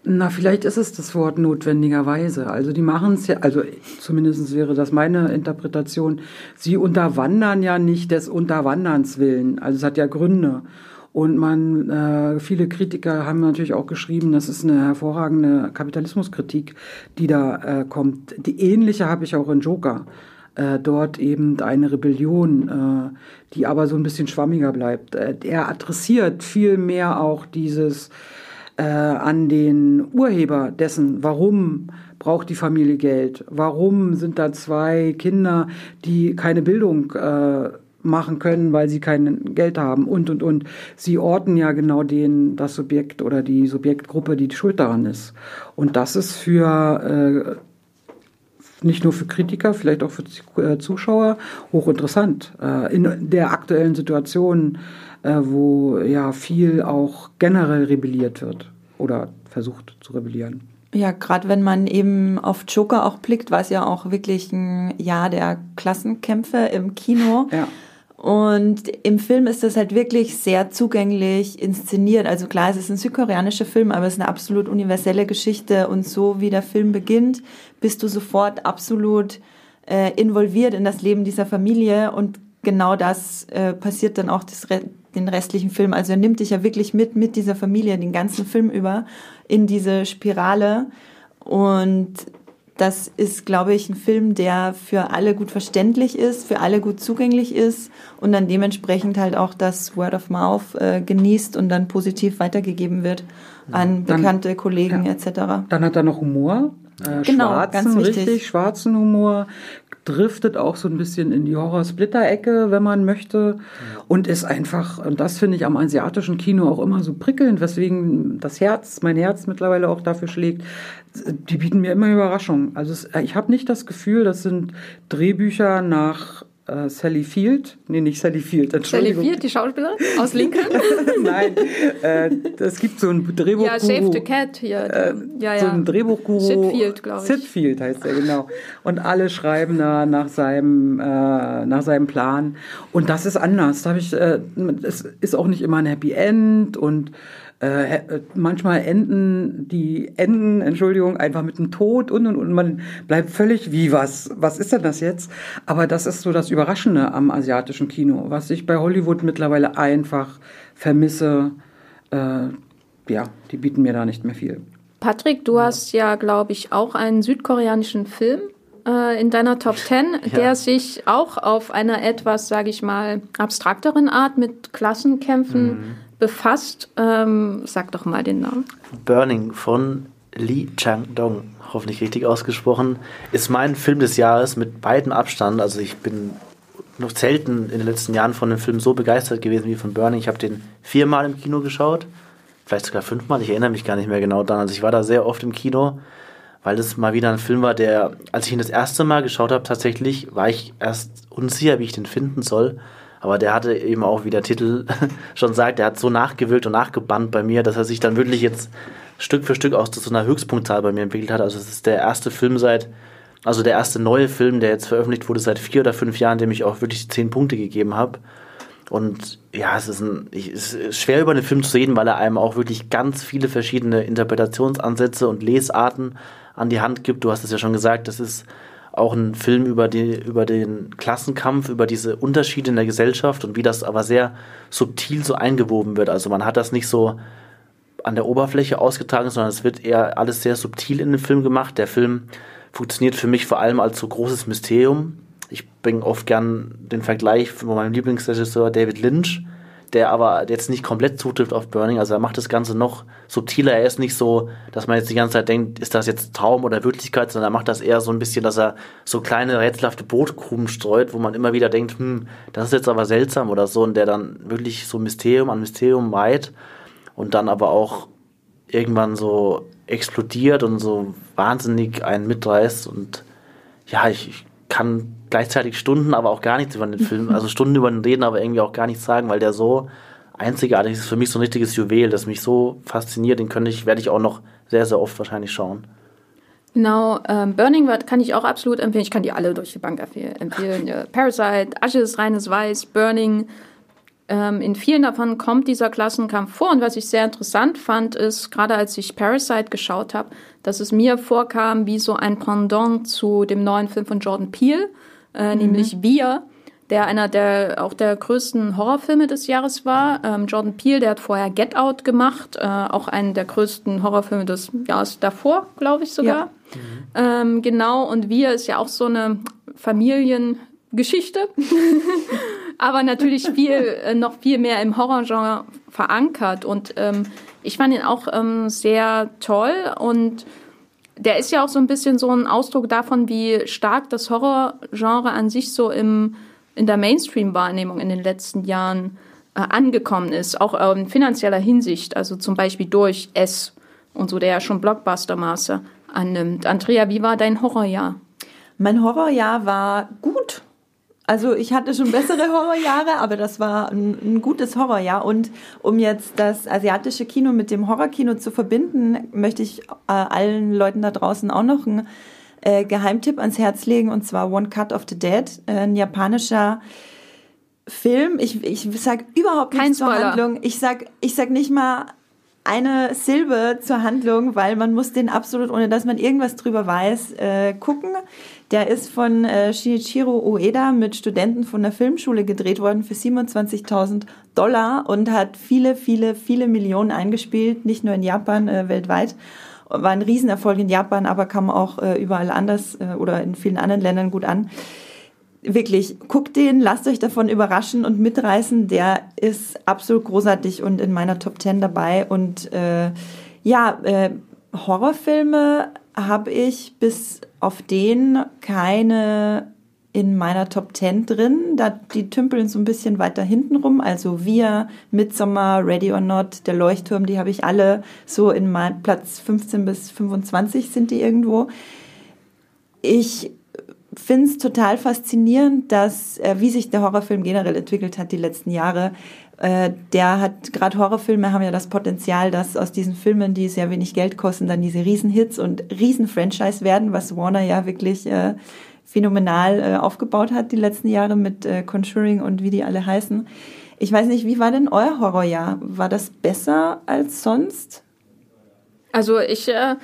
[SPEAKER 2] Na, vielleicht ist es das Wort notwendigerweise. Also die machen es ja, also zumindest wäre das meine Interpretation. Sie unterwandern ja nicht des Unterwanderns willen. Also es hat ja Gründe. Und man, äh, viele Kritiker haben natürlich auch geschrieben, das ist eine hervorragende Kapitalismuskritik, die da äh, kommt. Die ähnliche habe ich auch in Joker. Äh, dort eben eine Rebellion, äh, die aber so ein bisschen schwammiger bleibt. Äh, er adressiert viel mehr auch dieses äh, an den Urheber dessen, warum braucht die Familie Geld, warum sind da zwei Kinder, die keine Bildung äh, machen können, weil sie kein Geld haben und und und. Sie orten ja genau den, das Subjekt oder die Subjektgruppe, die schuld daran ist. Und das ist für äh, nicht nur für Kritiker, vielleicht auch für äh, Zuschauer hochinteressant. Äh, in der aktuellen Situation, wo ja viel auch generell rebelliert wird oder versucht zu rebellieren.
[SPEAKER 4] Ja, gerade wenn man eben auf Joker auch blickt, war es ja auch wirklich ein Jahr der Klassenkämpfe im Kino.
[SPEAKER 2] Ja.
[SPEAKER 4] Und im Film ist das halt wirklich sehr zugänglich inszeniert. Also klar, es ist ein südkoreanischer Film, aber es ist eine absolut universelle Geschichte. Und so wie der Film beginnt, bist du sofort absolut äh, involviert in das Leben dieser Familie. Und genau das äh, passiert dann auch das den restlichen Film. Also er nimmt dich ja wirklich mit, mit dieser Familie, den ganzen Film über, in diese Spirale. Und das ist, glaube ich, ein Film, der für alle gut verständlich ist, für alle gut zugänglich ist und dann dementsprechend halt auch das Word of Mouth äh, genießt und dann positiv weitergegeben wird an
[SPEAKER 2] Dann-
[SPEAKER 4] bekannte Kollegen
[SPEAKER 2] ja.
[SPEAKER 4] etc.
[SPEAKER 2] Dann hat er noch Humor. Äh,
[SPEAKER 4] Genau,
[SPEAKER 2] schwarzen,
[SPEAKER 4] ganz wichtig.
[SPEAKER 2] richtig schwarzen Humor. Driftet auch so ein bisschen in die Horror-Splitter-Ecke, wenn man möchte. Und ist einfach, und das finde ich am asiatischen Kino auch immer so prickelnd, weswegen das Herz, mein Herz mittlerweile auch dafür schlägt. Die bieten mir immer Überraschungen. Also es, ich habe nicht das Gefühl, das sind Drehbücher nach äh, Sally Field. Nee, nicht Sally Field,
[SPEAKER 1] Sally
[SPEAKER 2] Entschuldigung.
[SPEAKER 1] Field, die Schauspielerin aus Lincoln?
[SPEAKER 2] Nein, äh, es gibt so ein Drehbuch.
[SPEAKER 1] ja, Save the Cat hier.
[SPEAKER 2] Äh,
[SPEAKER 1] die- ja,
[SPEAKER 2] so
[SPEAKER 1] ja.
[SPEAKER 2] ein Drehbuchguru.
[SPEAKER 1] Sid Field, glaub ich.
[SPEAKER 2] Sid Field heißt er, genau. Und alle schreiben da nach seinem, äh, nach seinem Plan. Und das ist anders. Da habe ich, äh, es ist auch nicht immer ein Happy End und äh, äh, manchmal enden die Enden, Entschuldigung, einfach mit dem Tod und und und man bleibt völlig wie was, was ist denn das jetzt? Aber das ist so das Überraschende am asiatischen Kino, was ich bei Hollywood mittlerweile einfach vermisse. Äh, ja, die bieten mir da nicht mehr viel.
[SPEAKER 1] Patrick, du hast ja, glaube ich, auch einen südkoreanischen Film äh, in deiner Top 10, der sich auch auf einer etwas, sage ich mal, abstrakteren Art mit Klassenkämpfen befasst. Ähm, sag doch mal den Namen.
[SPEAKER 3] Burning von Lee Chang-dong, hoffentlich richtig ausgesprochen, ist mein Film des Jahres mit beidem Abstand. Also ich bin noch selten in den letzten Jahren von einem Film so begeistert gewesen wie von Burning. Ich habe den viermal im Kino geschaut, vielleicht sogar fünfmal. Ich erinnere mich gar nicht mehr genau daran. Also ich war da sehr oft im Kino, weil es mal wieder ein Film war, der, als ich ihn das erste Mal geschaut habe, tatsächlich war ich erst unsicher, wie ich den finden soll. Aber der hatte eben auch, wie der Titel schon sagt, der hat so nachgewirkt und nachgebannt bei mir, dass er sich dann wirklich jetzt Stück für Stück aus so einer Höchstpunktzahl bei mir entwickelt hat. Also es ist der erste Film seit, also der erste neue Film, der jetzt veröffentlicht wurde seit vier oder fünf Jahren, dem ich auch wirklich zehn Punkte gegeben habe. Und ja, es ist, ein, es ist schwer über den Film zu reden, weil er einem auch wirklich ganz viele verschiedene Interpretationsansätze und Lesarten an die Hand gibt. Du hast es ja schon gesagt, das ist auch ein Film über, die, über den Klassenkampf, über diese Unterschiede in der Gesellschaft und wie das aber sehr subtil so eingewoben wird. Also man hat das nicht so an der Oberfläche ausgetragen, sondern es wird eher alles sehr subtil in dem Film gemacht. Der Film funktioniert für mich vor allem als so großes Mysterium. Ich bringe oft gern den Vergleich von meinem Lieblingsregisseur David Lynch, der aber jetzt nicht komplett zutrifft auf Burning. Also er macht das Ganze noch subtiler. Er ist nicht so, dass man jetzt die ganze Zeit denkt, ist das jetzt Traum oder Wirklichkeit, sondern er macht das eher so ein bisschen, dass er so kleine rätselhafte Brotkrumen streut, wo man immer wieder denkt, hm, das ist jetzt aber seltsam oder so und der dann wirklich so Mysterium an Mysterium weit und dann aber auch irgendwann so explodiert und so wahnsinnig einen mitreißt und ja, ich, ich kann gleichzeitig Stunden, aber auch gar nichts über den Film, also Stunden über den reden, aber irgendwie auch gar nichts sagen, weil der so einzigartig ist. Für mich so ein richtiges Juwel, das mich so fasziniert. Den könnte ich, werde ich auch noch sehr, sehr oft wahrscheinlich schauen.
[SPEAKER 1] Genau, ähm, Burning kann ich auch absolut empfehlen. Ich kann die alle durch die Bank empfehlen. Parasite, Ashes, reines Weiß, Burning. Ähm, in vielen davon kommt dieser Klassenkampf vor. Und was ich sehr interessant fand, ist, gerade als ich Parasite geschaut habe, dass es mir vorkam wie so ein Pendant zu dem neuen Film von Jordan Peele, äh, mhm. nämlich Wir der einer der auch der größten Horrorfilme des Jahres war. Ähm, Jordan Peele, der hat vorher Get Out gemacht, äh, auch einen der größten Horrorfilme des Jahres davor, glaube ich sogar. Ja. Mhm. Ähm, genau, und Wir ist ja auch so eine Familiengeschichte, aber natürlich viel, äh, noch viel mehr im Horrorgenre verankert. Und ähm, ich fand ihn auch ähm, sehr toll und der ist ja auch so ein bisschen so ein Ausdruck davon, wie stark das Horrorgenre an sich so im in der Mainstream-Wahrnehmung in den letzten Jahren äh, angekommen ist, auch äh, in finanzieller Hinsicht, also zum Beispiel durch S und so, der ja schon Blockbuster-Maße annimmt. Andrea, wie war dein Horrorjahr?
[SPEAKER 4] Mein Horrorjahr war gut. Also ich hatte schon bessere Horrorjahre, aber das war ein, ein, gutes Horrorjahr. Und um jetzt das asiatische Kino mit dem Horrorkino zu verbinden, möchte ich äh, allen Leuten da draußen auch noch ein äh, Geheimtipp ans Herz legen, und zwar One Cut of the Dead, äh, ein japanischer Film. Ich, ich sag überhaupt nichts zur Handlung. Ich sag, ich sag nicht mal eine Silbe zur Handlung, weil man muss den absolut, ohne dass man irgendwas drüber weiß, äh, gucken. Der ist von äh, Shinichiro Ueda mit Studenten von der Filmschule gedreht worden für 27.000 Dollar und hat viele, viele, viele Millionen eingespielt, nicht nur in Japan, äh, weltweit war ein Riesenerfolg in Japan, aber kam auch äh, überall anders äh, oder in vielen anderen Ländern gut an. Wirklich, guckt den, lasst euch davon überraschen und mitreißen. Der ist absolut großartig und in meiner Top 10 dabei. Und äh, ja, äh, Horrorfilme habe ich bis auf den keine in meiner Top 10 drin. Da, die tümpeln so ein bisschen weiter hinten rum. Also wir, Midsommar, Ready or Not, der Leuchtturm, die habe ich alle so in mein, Platz 15 bis 25 sind die irgendwo. Ich finde es total faszinierend, dass, äh, wie sich der Horrorfilm generell entwickelt hat die letzten Jahre. Äh, der hat, gerade Horrorfilme haben ja das Potenzial, dass aus diesen Filmen, die sehr wenig Geld kosten, dann diese Riesenhits und Riesenfranchise werden, was Warner ja wirklich äh, phänomenal äh, aufgebaut hat die letzten Jahre mit äh, Conjuring und wie die alle heißen. Ich weiß nicht, wie war denn euer Horrorjahr? War das besser als sonst?
[SPEAKER 1] Also ich äh,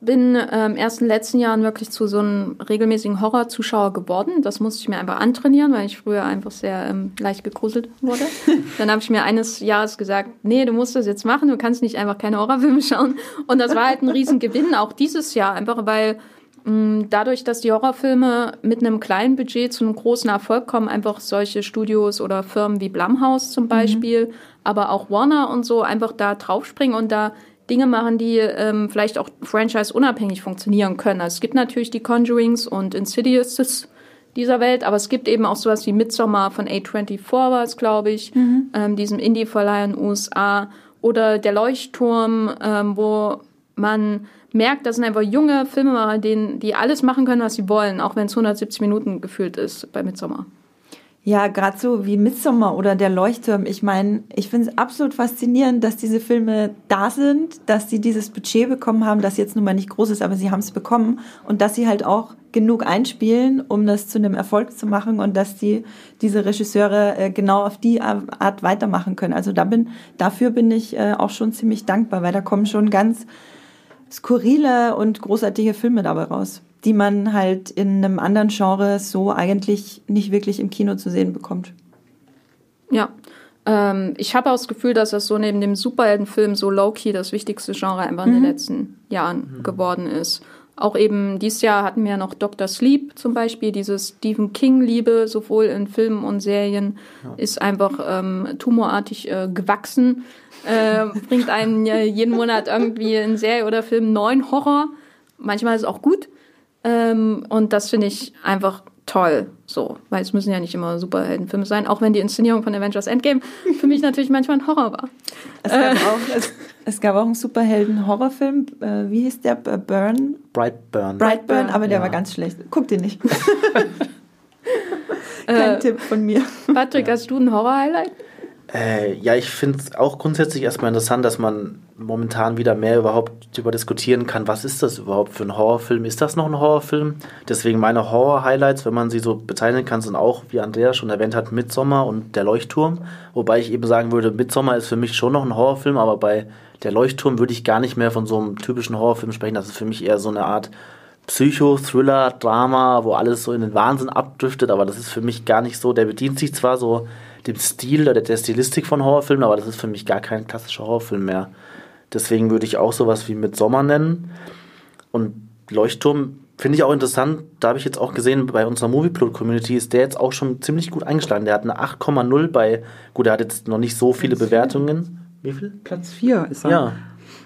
[SPEAKER 1] bin ähm, erst in den letzten Jahren wirklich zu so einem regelmäßigen Horrorzuschauer geworden. Das musste ich mir einfach antrainieren, weil ich früher einfach sehr ähm, leicht gegruselt wurde. Dann habe ich mir eines Jahres gesagt, nee, du musst das jetzt machen, du kannst nicht einfach keine Horrorfilme schauen. Und das war halt ein Riesengewinn, auch dieses Jahr, einfach weil Mm, dadurch, dass die Horrorfilme mit einem kleinen Budget zu einem großen Erfolg kommen, einfach solche Studios oder Firmen wie Blumhouse zum mhm. Beispiel, mhm. aber auch Warner und so einfach da draufspringen und da Dinge machen, die ähm, vielleicht auch franchise-unabhängig funktionieren können. Also es gibt natürlich die Conjurings und Insidiouses dieser Welt, aber es gibt eben auch sowas wie Midsommar von A24 war es, glaube ich, mhm. ähm, diesem Indie-Verleih in den USA oder der Leuchtturm, ähm, wo man merkt, das sind einfach junge Filmemacher, denen, die alles machen können, was sie wollen, auch wenn es 170 Minuten gefühlt ist bei Midsommar.
[SPEAKER 4] Ja, gerade so wie Midsommar oder Der Leuchtturm. Ich meine, ich finde es absolut faszinierend, dass diese Filme da sind, dass sie dieses Budget bekommen haben, das jetzt nun mal nicht groß ist, aber sie haben es bekommen und dass sie halt auch genug einspielen, um das zu einem Erfolg zu machen und dass die diese Regisseure äh, genau auf die Art weitermachen können. Also da bin, dafür bin ich äh, auch schon ziemlich dankbar, weil da kommen schon ganz skurrile und großartige Filme dabei raus, die man halt in einem anderen Genre so eigentlich nicht wirklich im Kino zu sehen bekommt.
[SPEAKER 1] Ja, ähm, ich habe auch das Gefühl, dass das so neben dem Superheldenfilm so low-key das wichtigste Genre einfach mhm. in den mhm. letzten Jahren mhm. geworden ist. Auch eben dieses Jahr hatten wir noch Dr. Sleep zum Beispiel, diese Stephen King-Liebe, sowohl in Filmen und Serien, ja. ist einfach ähm, tumorartig äh, gewachsen. Äh, bringt einen jeden Monat irgendwie in Serie oder Film neuen Horror. Manchmal ist es auch gut. Ähm, und das finde ich einfach toll. So, weil es müssen ja nicht immer Superheldenfilme sein, auch wenn die Inszenierung von Avengers Endgame für mich natürlich manchmal ein Horror war.
[SPEAKER 4] Es gab, äh. auch, es, es gab auch einen Superhelden-Horrorfilm. Äh, wie hieß der? Burn?
[SPEAKER 3] Brightburn.
[SPEAKER 4] Brightburn, aber der ja. war ganz schlecht. Guck den nicht. Kein äh, Tipp von mir.
[SPEAKER 1] Patrick, hast du ein Horror-Highlight?
[SPEAKER 3] Äh, ja, ich finde es auch grundsätzlich erstmal interessant, dass man momentan wieder mehr überhaupt darüber diskutieren kann, was ist das überhaupt für ein Horrorfilm? Ist das noch ein Horrorfilm? Deswegen meine Horror-Highlights, wenn man sie so bezeichnen kann, sind auch, wie Andrea schon erwähnt hat, Midsommar und Der Leuchtturm. Wobei ich eben sagen würde, Midsommar ist für mich schon noch ein Horrorfilm, aber bei Der Leuchtturm würde ich gar nicht mehr von so einem typischen Horrorfilm sprechen. Das ist für mich eher so eine Art Psycho, Thriller, Drama, wo alles so in den Wahnsinn abdriftet, aber das ist für mich gar nicht so. Der bedient sich zwar so dem Stil oder der Stilistik von Horrorfilmen, aber das ist für mich gar kein klassischer Horrorfilm mehr. Deswegen würde ich auch sowas wie mit Sommer nennen. Und Leuchtturm finde ich auch interessant. Da habe ich jetzt auch gesehen, bei unserer Movieplot-Community ist der jetzt auch schon ziemlich gut eingeschlagen. Der hat eine 8,0 bei, gut, er hat jetzt noch nicht so viele Platz Bewertungen.
[SPEAKER 2] Wie viel? Platz 4 ist er.
[SPEAKER 3] Ja,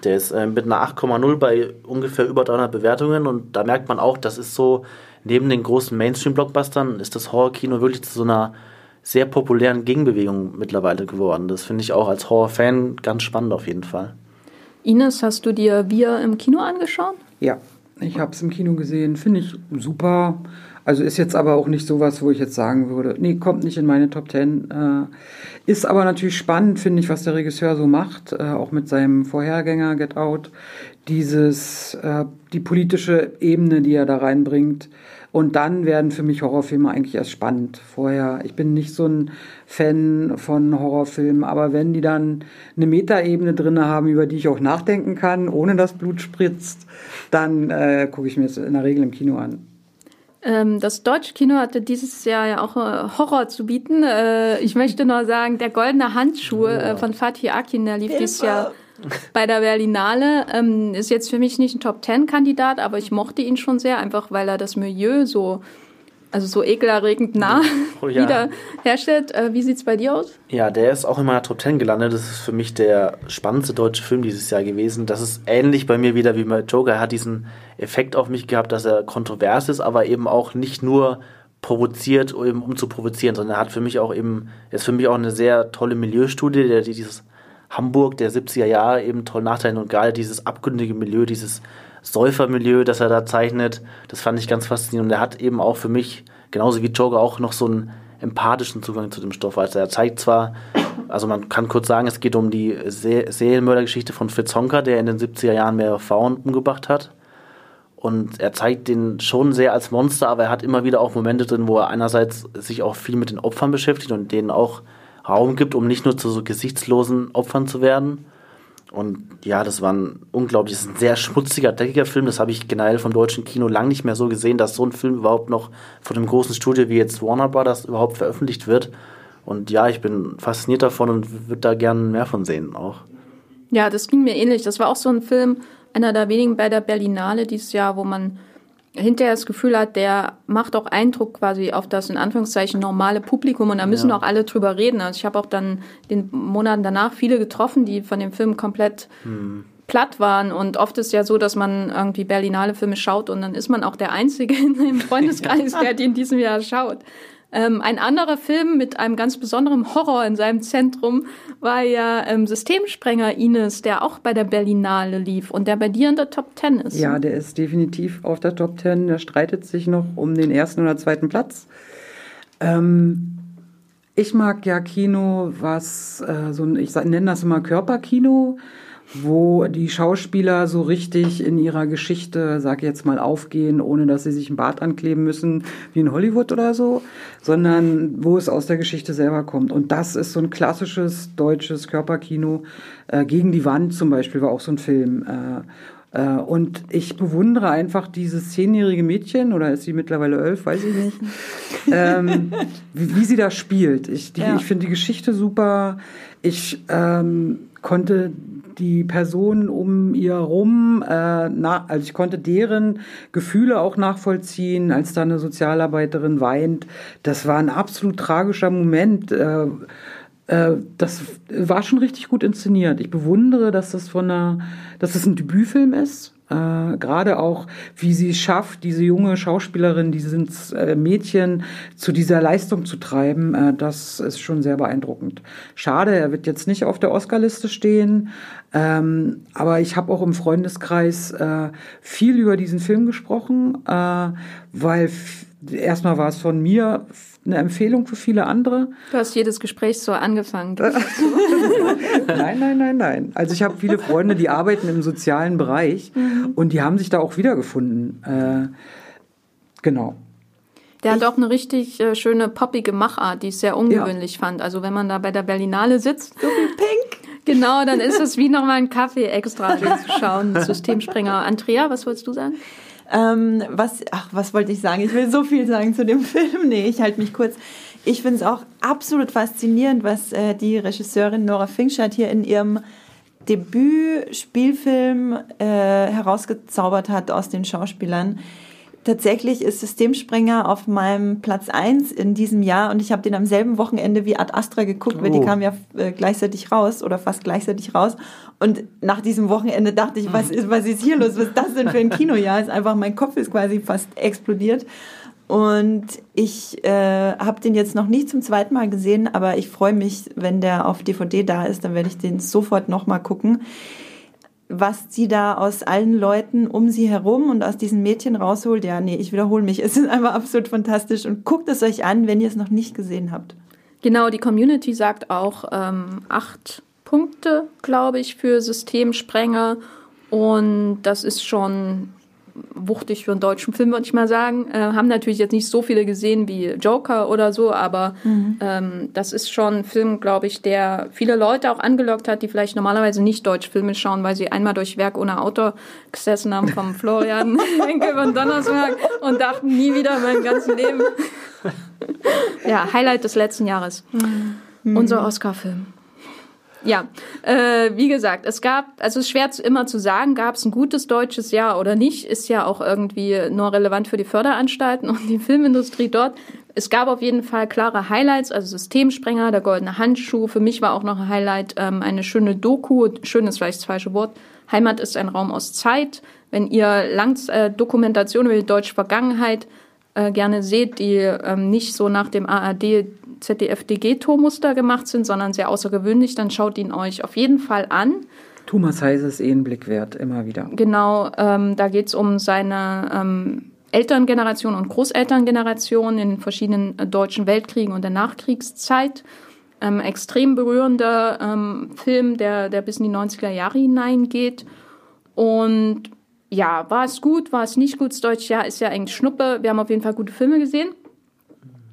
[SPEAKER 3] der ist äh, mit einer 8,0 bei ungefähr über 300 Bewertungen und da merkt man auch, das ist so, neben den großen Mainstream-Blockbustern ist das Horrorkino wirklich zu so einer sehr populären Gegenbewegung mittlerweile geworden. Das finde ich auch als Horror-Fan ganz spannend auf jeden Fall.
[SPEAKER 1] Ines, hast du dir Wir im Kino angeschaut?
[SPEAKER 2] Ja, ich habe es im Kino gesehen. Finde ich super. Also ist jetzt aber auch nicht sowas, wo ich jetzt sagen würde, nee, kommt nicht in meine Top Ten. Äh, ist aber natürlich spannend, finde ich, was der Regisseur so macht, äh, auch mit seinem Vorhergänger Get Out. Dieses, äh, die politische Ebene, die er da reinbringt, und dann werden für mich Horrorfilme eigentlich erst spannend. Vorher, ich bin nicht so ein Fan von Horrorfilmen, aber wenn die dann eine Metaebene drin haben, über die ich auch nachdenken kann, ohne dass Blut spritzt, dann äh, gucke ich mir es in der Regel im Kino an.
[SPEAKER 1] Ähm, das deutsche Kino hatte dieses Jahr ja auch äh, Horror zu bieten. Äh, ich möchte nur sagen, der goldene Handschuh äh, von Fatih Akin, der lief dieses Jahr bei der Berlinale. Ähm, ist jetzt für mich nicht ein Top-Ten-Kandidat, aber ich mochte ihn schon sehr, einfach weil er das Milieu so, also so ekelerregend nah oh, ja. wieder herstellt. Äh, wie sieht es bei dir aus?
[SPEAKER 3] Ja, der ist auch in meiner Top 10 gelandet. Das ist für mich der spannendste deutsche Film dieses Jahr gewesen. Das ist ähnlich bei mir wieder wie bei Joker. Er hat diesen Effekt auf mich gehabt, dass er kontrovers ist, aber eben auch nicht nur provoziert, um, um zu provozieren, sondern er hat für mich auch eben, ist für mich auch eine sehr tolle Milieustudie, der dieses Hamburg der 70er Jahre eben toll nachteilen und gerade dieses abgründige Milieu, dieses Säufermilieu, das er da zeichnet, das fand ich ganz faszinierend. Und er hat eben auch für mich, genauso wie Joker, auch noch so einen empathischen Zugang zu dem Stoff. Also er zeigt zwar, also man kann kurz sagen, es geht um die Se Serienmördergeschichte von Fritz Honka, der in den 70er Jahren mehrere Frauen umgebracht hat. Und er zeigt den schon sehr als Monster, aber er hat immer wieder auch Momente drin, wo er einerseits sich auch viel mit den Opfern beschäftigt und denen auch Raum gibt, um nicht nur zu so gesichtslosen Opfern zu werden. Und ja, das war ein unglaublich, ein sehr schmutziger, dreckiger Film. Das habe ich generell vom deutschen Kino lang nicht mehr so gesehen, dass so ein Film überhaupt noch von einem großen Studio wie jetzt Warner Brothers überhaupt veröffentlicht wird. Und ja, ich bin fasziniert davon und würde da gerne mehr von sehen auch.
[SPEAKER 1] Ja, das ging mir ähnlich. Das war auch so ein Film, einer der wenigen bei der Berlinale dieses Jahr, wo man hinterher das Gefühl hat, der macht auch Eindruck quasi auf das in Anführungszeichen normale Publikum und da müssen ja. auch alle drüber reden. Also ich habe auch dann den Monaten danach viele getroffen, die von dem Film komplett hm. platt waren und oft ist ja so, dass man irgendwie Berlinale Filme schaut und dann ist man auch der Einzige in dem Freundeskreis, der die in diesem Jahr schaut. Ähm, ein anderer Film mit einem ganz besonderen Horror in seinem Zentrum war ja ähm, Systemsprenger Ines, der auch bei der Berlinale lief und der bei dir in der Top Ten ist.
[SPEAKER 2] Ja, der ist definitiv auf der Top Ten. Der streitet sich noch um den ersten oder zweiten Platz. Ähm, ich mag ja Kino, was äh, so ein, ich nenne das immer Körperkino wo die Schauspieler so richtig in ihrer Geschichte, sag ich jetzt mal, aufgehen, ohne dass sie sich ein Bart ankleben müssen, wie in Hollywood oder so, sondern wo es aus der Geschichte selber kommt. Und das ist so ein klassisches deutsches Körperkino. Äh, Gegen die Wand zum Beispiel war auch so ein Film. Äh, äh, und ich bewundere einfach dieses zehnjährige Mädchen, oder ist sie mittlerweile elf, weiß ich nicht, ähm, wie, wie, sie da spielt. Ich, ja. ich finde die Geschichte super. Ich ähm, konnte die Personen um ihr rum, äh, na, also ich konnte deren Gefühle auch nachvollziehen, als da eine Sozialarbeiterin weint. Das war ein absolut tragischer Moment. Äh, äh, das war schon richtig gut inszeniert. Ich bewundere, dass das von einer, dass das ein Debütfilm ist. Äh, Gerade auch, wie sie es schafft, diese junge Schauspielerin, dieses äh, Mädchen zu dieser Leistung zu treiben, äh, das ist schon sehr beeindruckend. Schade, er wird jetzt nicht auf der Oscarliste stehen, ähm, aber ich habe auch im Freundeskreis äh, viel über diesen Film gesprochen, äh, weil erstmal war es von mir eine Empfehlung für viele andere.
[SPEAKER 1] Du hast jedes Gespräch so angefangen.
[SPEAKER 2] nein, nein, nein, nein. Also ich habe viele Freunde, die arbeiten im sozialen Bereich mhm. und die haben sich da auch wiedergefunden. Äh, genau.
[SPEAKER 1] Der hat auch eine richtig äh, schöne poppige Machart, die ich sehr ungewöhnlich ja. fand. Also wenn man da bei der Berlinale sitzt,
[SPEAKER 4] so wie pink.
[SPEAKER 1] Genau, dann ist es wie nochmal ein Kaffee extra zu schauen. Systemspringer. Andrea, was wolltest du sagen?
[SPEAKER 4] Ähm, was, ach, was wollte ich sagen? Ich will so viel sagen zu dem Film. Nee, ich halte mich kurz. Ich finde es auch absolut faszinierend, was äh, die Regisseurin Nora Finkscheid hier in ihrem Debüt-Spielfilm äh, herausgezaubert hat aus den Schauspielern tatsächlich ist Systemspringer auf meinem Platz 1 in diesem Jahr und ich habe den am selben Wochenende wie Ad Astra geguckt, oh. weil die oh. kam ja äh, gleichzeitig raus oder fast gleichzeitig raus. Und nach diesem Wochenende dachte ich, was ist, was ist hier los? Was ist das denn für ein Kinojahr? Ist einfach, mein Kopf ist quasi fast explodiert. Und ich äh, habe den jetzt noch nicht zum zweiten Mal gesehen, aber ich freue mich, wenn der auf DVD da ist, dann werde ich den sofort nochmal gucken was sie da aus allen Leuten um sie herum und aus diesen Mädchen rausholt, ja, nee, ich wiederhole mich. Es ist einfach absolut fantastisch und guckt es euch an, wenn ihr es noch nicht gesehen habt.
[SPEAKER 1] Genau, die Community sagt auch ähm, acht Punkte, glaube ich, für Systemsprenger. Und das ist schon wuchtig für einen deutschen Film, würde ich mal sagen. Äh, haben natürlich jetzt nicht so viele gesehen wie Joker oder so, aber mhm. ähm, das ist schon ein Film, glaube ich, der viele Leute auch angelockt hat, die vielleicht normalerweise nicht deutsche Filme schauen, weil sie einmal durch Werk ohne Autor gesessen haben vom Florian Henkel von Donnersberg und dachten nie wieder in meinem ganzen Leben. ja, Highlight des letzten Jahres. Mhm. Unser Oscar-Film. Ja, äh, wie gesagt, es gab, also es ist schwer immer zu sagen, gab es ein gutes deutsches Jahr oder nicht, ist ja auch irgendwie nur relevant für die Förderanstalten und die Filmindustrie dort. Es gab auf jeden Fall klare Highlights, also Systemsprenger, der goldene Handschuh. Für mich war auch noch ein Highlight ähm, eine schöne Doku, schön ist vielleicht das falsche Wort. Heimat ist ein Raum aus Zeit. Wenn ihr Langs äh, Dokumentation über die deutsche Vergangenheit äh, gerne seht, die ähm, nicht so nach dem ARD ZDF-DG-Tormuster gemacht sind, sondern sehr außergewöhnlich, dann schaut ihn euch auf jeden Fall an.
[SPEAKER 2] Thomas Heise ist eh ein Blick wert, immer wieder.
[SPEAKER 1] Genau, ähm, da geht es um seine ähm, Elterngeneration und Großelterngeneration in verschiedenen äh, deutschen Weltkriegen und der Nachkriegszeit. Ähm, extrem berührender ähm, Film, der, der bis in die 90er Jahre hineingeht. Und ja, war es gut, war es nicht gut? Das deutsche Jahr ist ja eigentlich Schnuppe. Wir haben auf jeden Fall gute Filme gesehen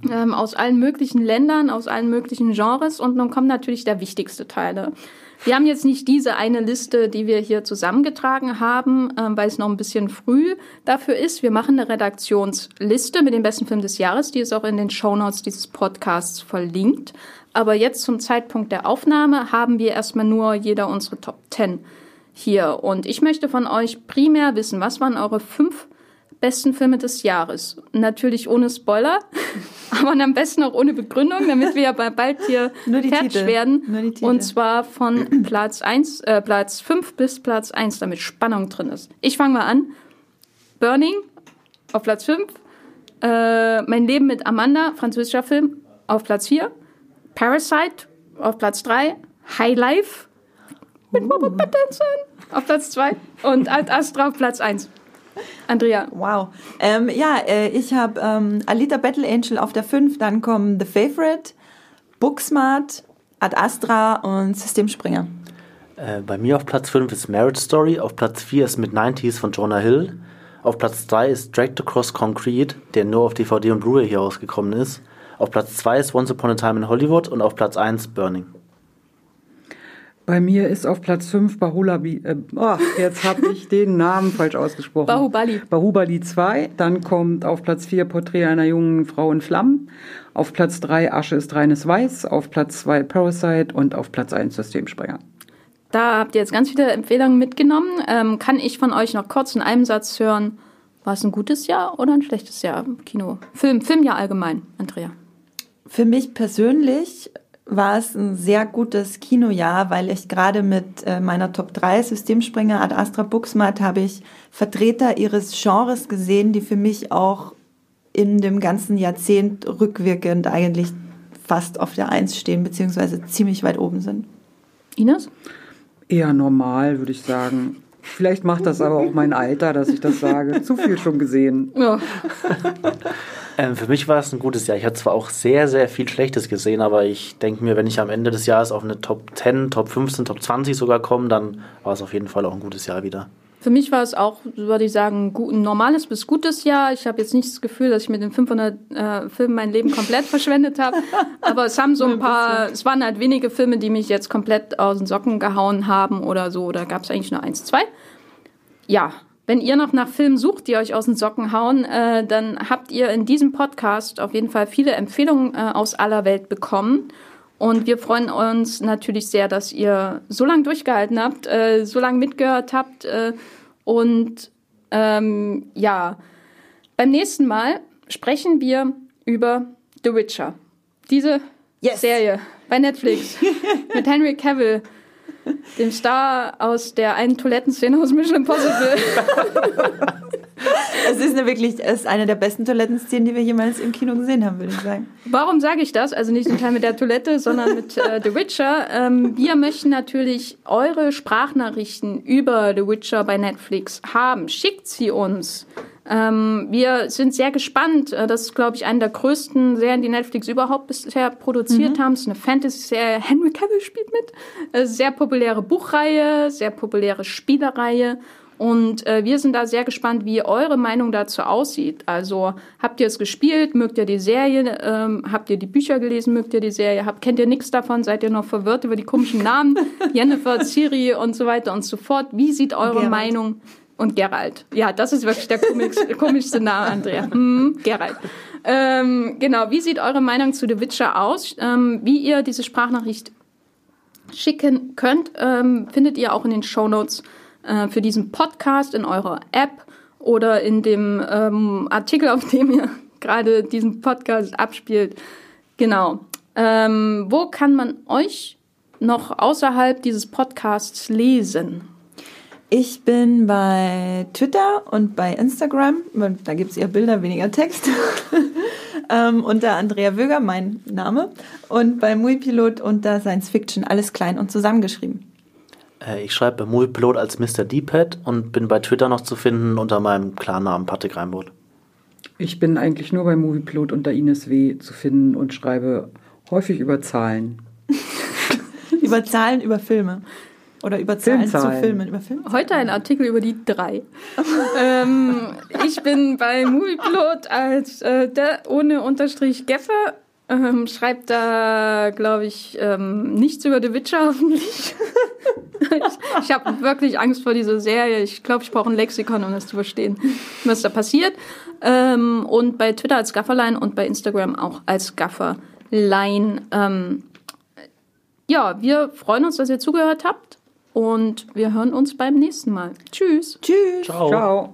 [SPEAKER 1] ähm, aus allen möglichen Ländern, aus allen möglichen Genres und nun kommt natürlich der wichtigste Teil. Wir haben jetzt nicht diese eine Liste, die wir hier zusammengetragen haben, ähm, weil es noch ein bisschen früh dafür ist. Wir machen eine Redaktionsliste mit den besten Filmen des Jahres, die ist auch in den Shownotes dieses Podcasts verlinkt. Aber jetzt zum Zeitpunkt der Aufnahme haben wir erstmal nur jeder unsere Top 10 hier. Und ich möchte von euch primär wissen, was waren eure fünf besten Filme des Jahres. Natürlich ohne Spoiler, aber am besten auch ohne Begründung, damit wir ja bald hier fertig Titel. werden. Und zwar von Platz 1, äh, Platz 5 bis Platz 1, damit Spannung drin ist. Ich fange mal an. Burning auf Platz 5. Äh, mein Leben mit Amanda, französischer Film, auf Platz 4. Parasite auf Platz 3. High Life mit Robert Pattinson auf Platz 2. Und Alt Astra auf Platz 1. Andrea.
[SPEAKER 4] Wow. Ähm, ja, äh, ich habe ähm, Alita Battle Angel auf der 5, dann kommen The Favorite, Booksmart, Ad Astra und Systemspringer.
[SPEAKER 3] Äh, bei mir auf Platz 5 ist Marriage Story, auf Platz 4 ist Mid-90s von Jonah Hill, auf Platz 3 ist Dragged Across Concrete, der nur auf DVD und Blu-ray hier rausgekommen ist, auf Platz 2 ist Once Upon a Time in Hollywood und auf Platz 1 Burning.
[SPEAKER 2] Bei mir ist auf Platz 5 Bahulabi, äh, oh, jetzt habe ich den Namen falsch ausgesprochen.
[SPEAKER 1] Bahubali.
[SPEAKER 2] Bahubali 2. Dann kommt auf Platz 4 Porträt einer jungen Frau in Flammen. Auf Platz 3 Asche ist reines Weiß. Auf Platz 2 Parasite und auf Platz 1 Systemsprenger.
[SPEAKER 1] Da habt ihr jetzt ganz viele Empfehlungen mitgenommen. Ähm, kann ich von euch noch kurz in einem Satz hören, war es ein gutes Jahr oder ein schlechtes Jahr im Kino? Film, Filmjahr allgemein, Andrea.
[SPEAKER 4] Für mich persönlich war es ein sehr gutes Kinojahr, weil ich gerade mit äh, meiner Top 3 Systemspringer Ad Astra Buxmat habe ich Vertreter ihres Genres gesehen, die für mich auch in dem ganzen Jahrzehnt rückwirkend eigentlich fast auf der Eins stehen, beziehungsweise ziemlich weit oben sind.
[SPEAKER 1] Ines?
[SPEAKER 2] Eher normal, würde ich sagen. Vielleicht macht das aber auch mein Alter, dass ich das sage. Zu viel schon gesehen.
[SPEAKER 1] Ja.
[SPEAKER 3] Ähm, für mich war es ein gutes Jahr. Ich habe zwar auch sehr, sehr viel Schlechtes gesehen, aber ich denke mir, wenn ich am Ende des Jahres auf eine Top 10, Top 15, Top 20 sogar komme, dann war es auf jeden Fall auch ein gutes Jahr wieder.
[SPEAKER 1] Für mich war es auch, würde ich sagen, ein normales bis gutes Jahr. Ich habe jetzt nicht das Gefühl, dass ich mit den 500 äh, Filmen mein Leben komplett verschwendet habe. Aber es haben so ein paar, es waren halt wenige Filme, die mich jetzt komplett aus den Socken gehauen haben oder so. Da gab es eigentlich nur eins, zwei. Ja, wenn ihr noch nach Filmen sucht, die euch aus den Socken hauen, äh, dann habt ihr in diesem Podcast auf jeden Fall viele Empfehlungen äh, aus aller Welt bekommen. Und wir freuen uns natürlich sehr, dass ihr so lange durchgehalten habt, äh, so lange mitgehört habt. Äh, und ähm, ja, beim nächsten Mal sprechen wir über The Witcher. Diese
[SPEAKER 4] Yes.
[SPEAKER 1] Serie bei Netflix mit Henry Cavill, dem Star aus der einen Toilettenszene aus Mission Impossible.
[SPEAKER 4] Es ist eine wirklich, ist eine der besten Toilettenszenen, die wir jemals im Kino gesehen haben, würde ich sagen.
[SPEAKER 1] Warum sage ich das? Also nicht im Teil mit der Toilette, sondern mit äh, The Witcher. Ähm, wir möchten natürlich eure Sprachnachrichten über The Witcher bei Netflix haben. Schickt sie uns. Ähm, wir sind sehr gespannt. Äh, Das ist, glaube ich, eine der größten Serien, die Netflix überhaupt bisher produziert haben. Es ist eine Fantasy-Serie. Henry Cavill spielt mit. Äh, Sehr populäre Buchreihe, sehr populäre Spielereihe. Und äh, wir sind da sehr gespannt, wie eure Meinung dazu aussieht. Also habt ihr es gespielt? Mögt ihr die Serie? Ähm, habt ihr die Bücher gelesen? Mögt ihr die Serie? Habt, kennt ihr nichts davon? Seid ihr noch verwirrt über die komischen Namen? Jennifer, Ciri und so weiter und so fort. Wie sieht eure
[SPEAKER 4] Geralt.
[SPEAKER 1] Meinung? Und Geralt. Ja, das ist wirklich der komisch, komischste Name, Andrea. Hm, Geralt. Ähm, genau, wie sieht eure Meinung zu The Witcher aus? Ähm, wie ihr diese Sprachnachricht schicken könnt, ähm, findet ihr auch in den Shownotes äh, für diesen Podcast in eurer App oder in dem ähm, Artikel, auf dem ihr gerade diesen Podcast abspielt. Genau. Ähm, wo kann man euch noch außerhalb dieses Podcasts lesen?
[SPEAKER 4] Ich bin bei Twitter und bei Instagram. Da gibt es eher Bilder, weniger Text. ähm, unter Andrea Wöger, mein Name. Und bei Muipilot unter Science Fiction, alles klein und zusammengeschrieben.
[SPEAKER 3] Äh, ich schreibe bei Moviepilot als Mr. D-Pad und bin bei Twitter noch zu finden unter meinem Klarnamen Patrick Reinbold.
[SPEAKER 2] Ich bin eigentlich nur bei Movieplot unter Ines W. zu finden und schreibe häufig über Zahlen.
[SPEAKER 4] Über Zahlen, über Filme. Oder über Zahlen zu. Filmen. Über Filme.
[SPEAKER 1] Heute ein Artikel über die drei. ähm, ich bin bei Movieplot als äh, der ohne Unterstrich Geffe. Ähm, schreibt da, glaube ich, ähm, nichts über The Witcher hoffentlich. ich ich habe wirklich Angst vor dieser Serie. Ich glaube, ich brauche ein Lexikon, um das zu verstehen, was da passiert. Ähm, und bei Twitter als Gafferlein und bei Instagram auch als Gafferlein. Ähm, ja, wir freuen uns, dass ihr zugehört habt und wir hören uns beim nächsten Mal. Tschüss.
[SPEAKER 4] Tschüss.
[SPEAKER 2] Ciao.